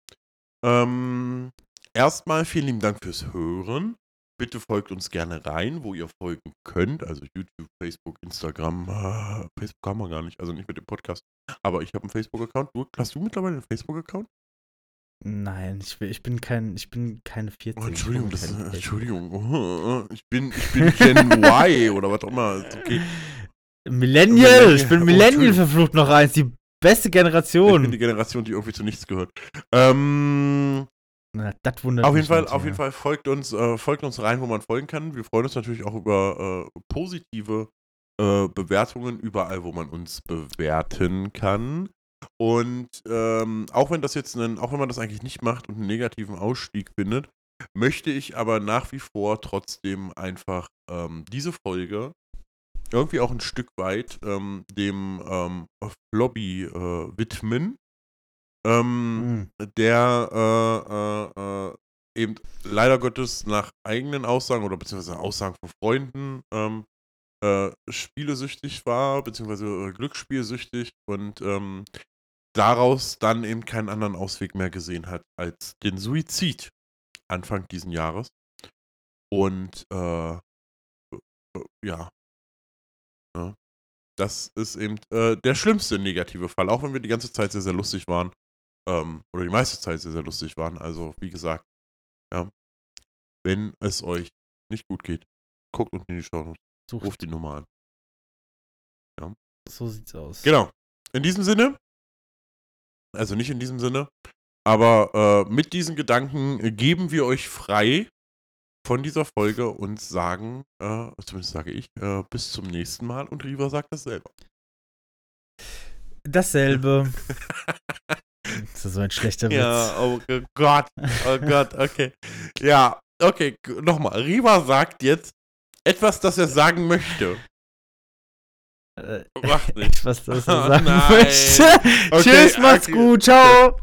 ähm, erstmal vielen lieben Dank fürs Hören. Bitte folgt uns gerne rein, wo ihr folgen könnt. Also YouTube, Facebook, Instagram. Äh, Facebook haben wir gar nicht, also nicht mit dem Podcast. Aber ich habe einen Facebook-Account. Du- Hast du mittlerweile einen Facebook-Account? Nein, ich, bin- ich bin kein, ich bin keine 14. Oh, Entschuldigung, ich das, bin äh, Entschuldigung. Ich bin, ich bin Gen Y oder was auch immer. Okay. Millennial, Millennial. ich bin Oh, Millennial Entschuldigung. verflucht noch eins, die beste Ich bin die Generation. Generation, die irgendwie zu nichts gehört. Ähm, Na, das wundert auf jeden Fall, auf jeden Fall folgt uns, äh, folgt uns rein, wo man folgen kann. Wir freuen uns natürlich auch über äh, positive äh, Bewertungen überall, wo man uns bewerten kann. Und ähm, auch wenn das jetzt einen, auch wenn man das eigentlich nicht macht und einen negativen Ausstieg findet, möchte ich aber nach wie vor trotzdem einfach ähm, diese Folge irgendwie auch ein Stück weit ähm, dem ähm, Lobby äh, widmen. Ähm, Mhm. der äh, äh, äh, eben leider Gottes nach eigenen Aussagen oder beziehungsweise Aussagen von Freunden ähm, äh, spielesüchtig war, beziehungsweise äh, glücksspielsüchtig und ähm, daraus dann eben keinen anderen Ausweg mehr gesehen hat als den Suizid Anfang diesen Jahres. Und äh, äh, ja. ja. Das ist eben äh, der schlimmste negative Fall, auch wenn wir die ganze Zeit sehr, sehr lustig waren. Ähm, oder die meiste Zeit sehr, sehr lustig waren. Also, wie gesagt, ja, wenn es euch nicht gut geht, guckt unten in die Show und Sucht, ruft die Nummer an. so sieht's aus. Genau. In diesem Sinne, also nicht in diesem Sinne, aber äh, mit diesen Gedanken geben wir euch frei von dieser Folge und sagen, äh, zumindest sage ich, äh, bis zum nächsten Mal und Riva sagt das selber. Dasselbe. das ist so ein schlechter Witz. Ja, oh Gott, oh Gott, okay. Ja, okay, nochmal. Riva sagt jetzt etwas, das er sagen möchte. Äh, Macht nicht. etwas, das Oh er sagen nein. möchte. Okay, Tschüss, macht's okay. gut, ciao.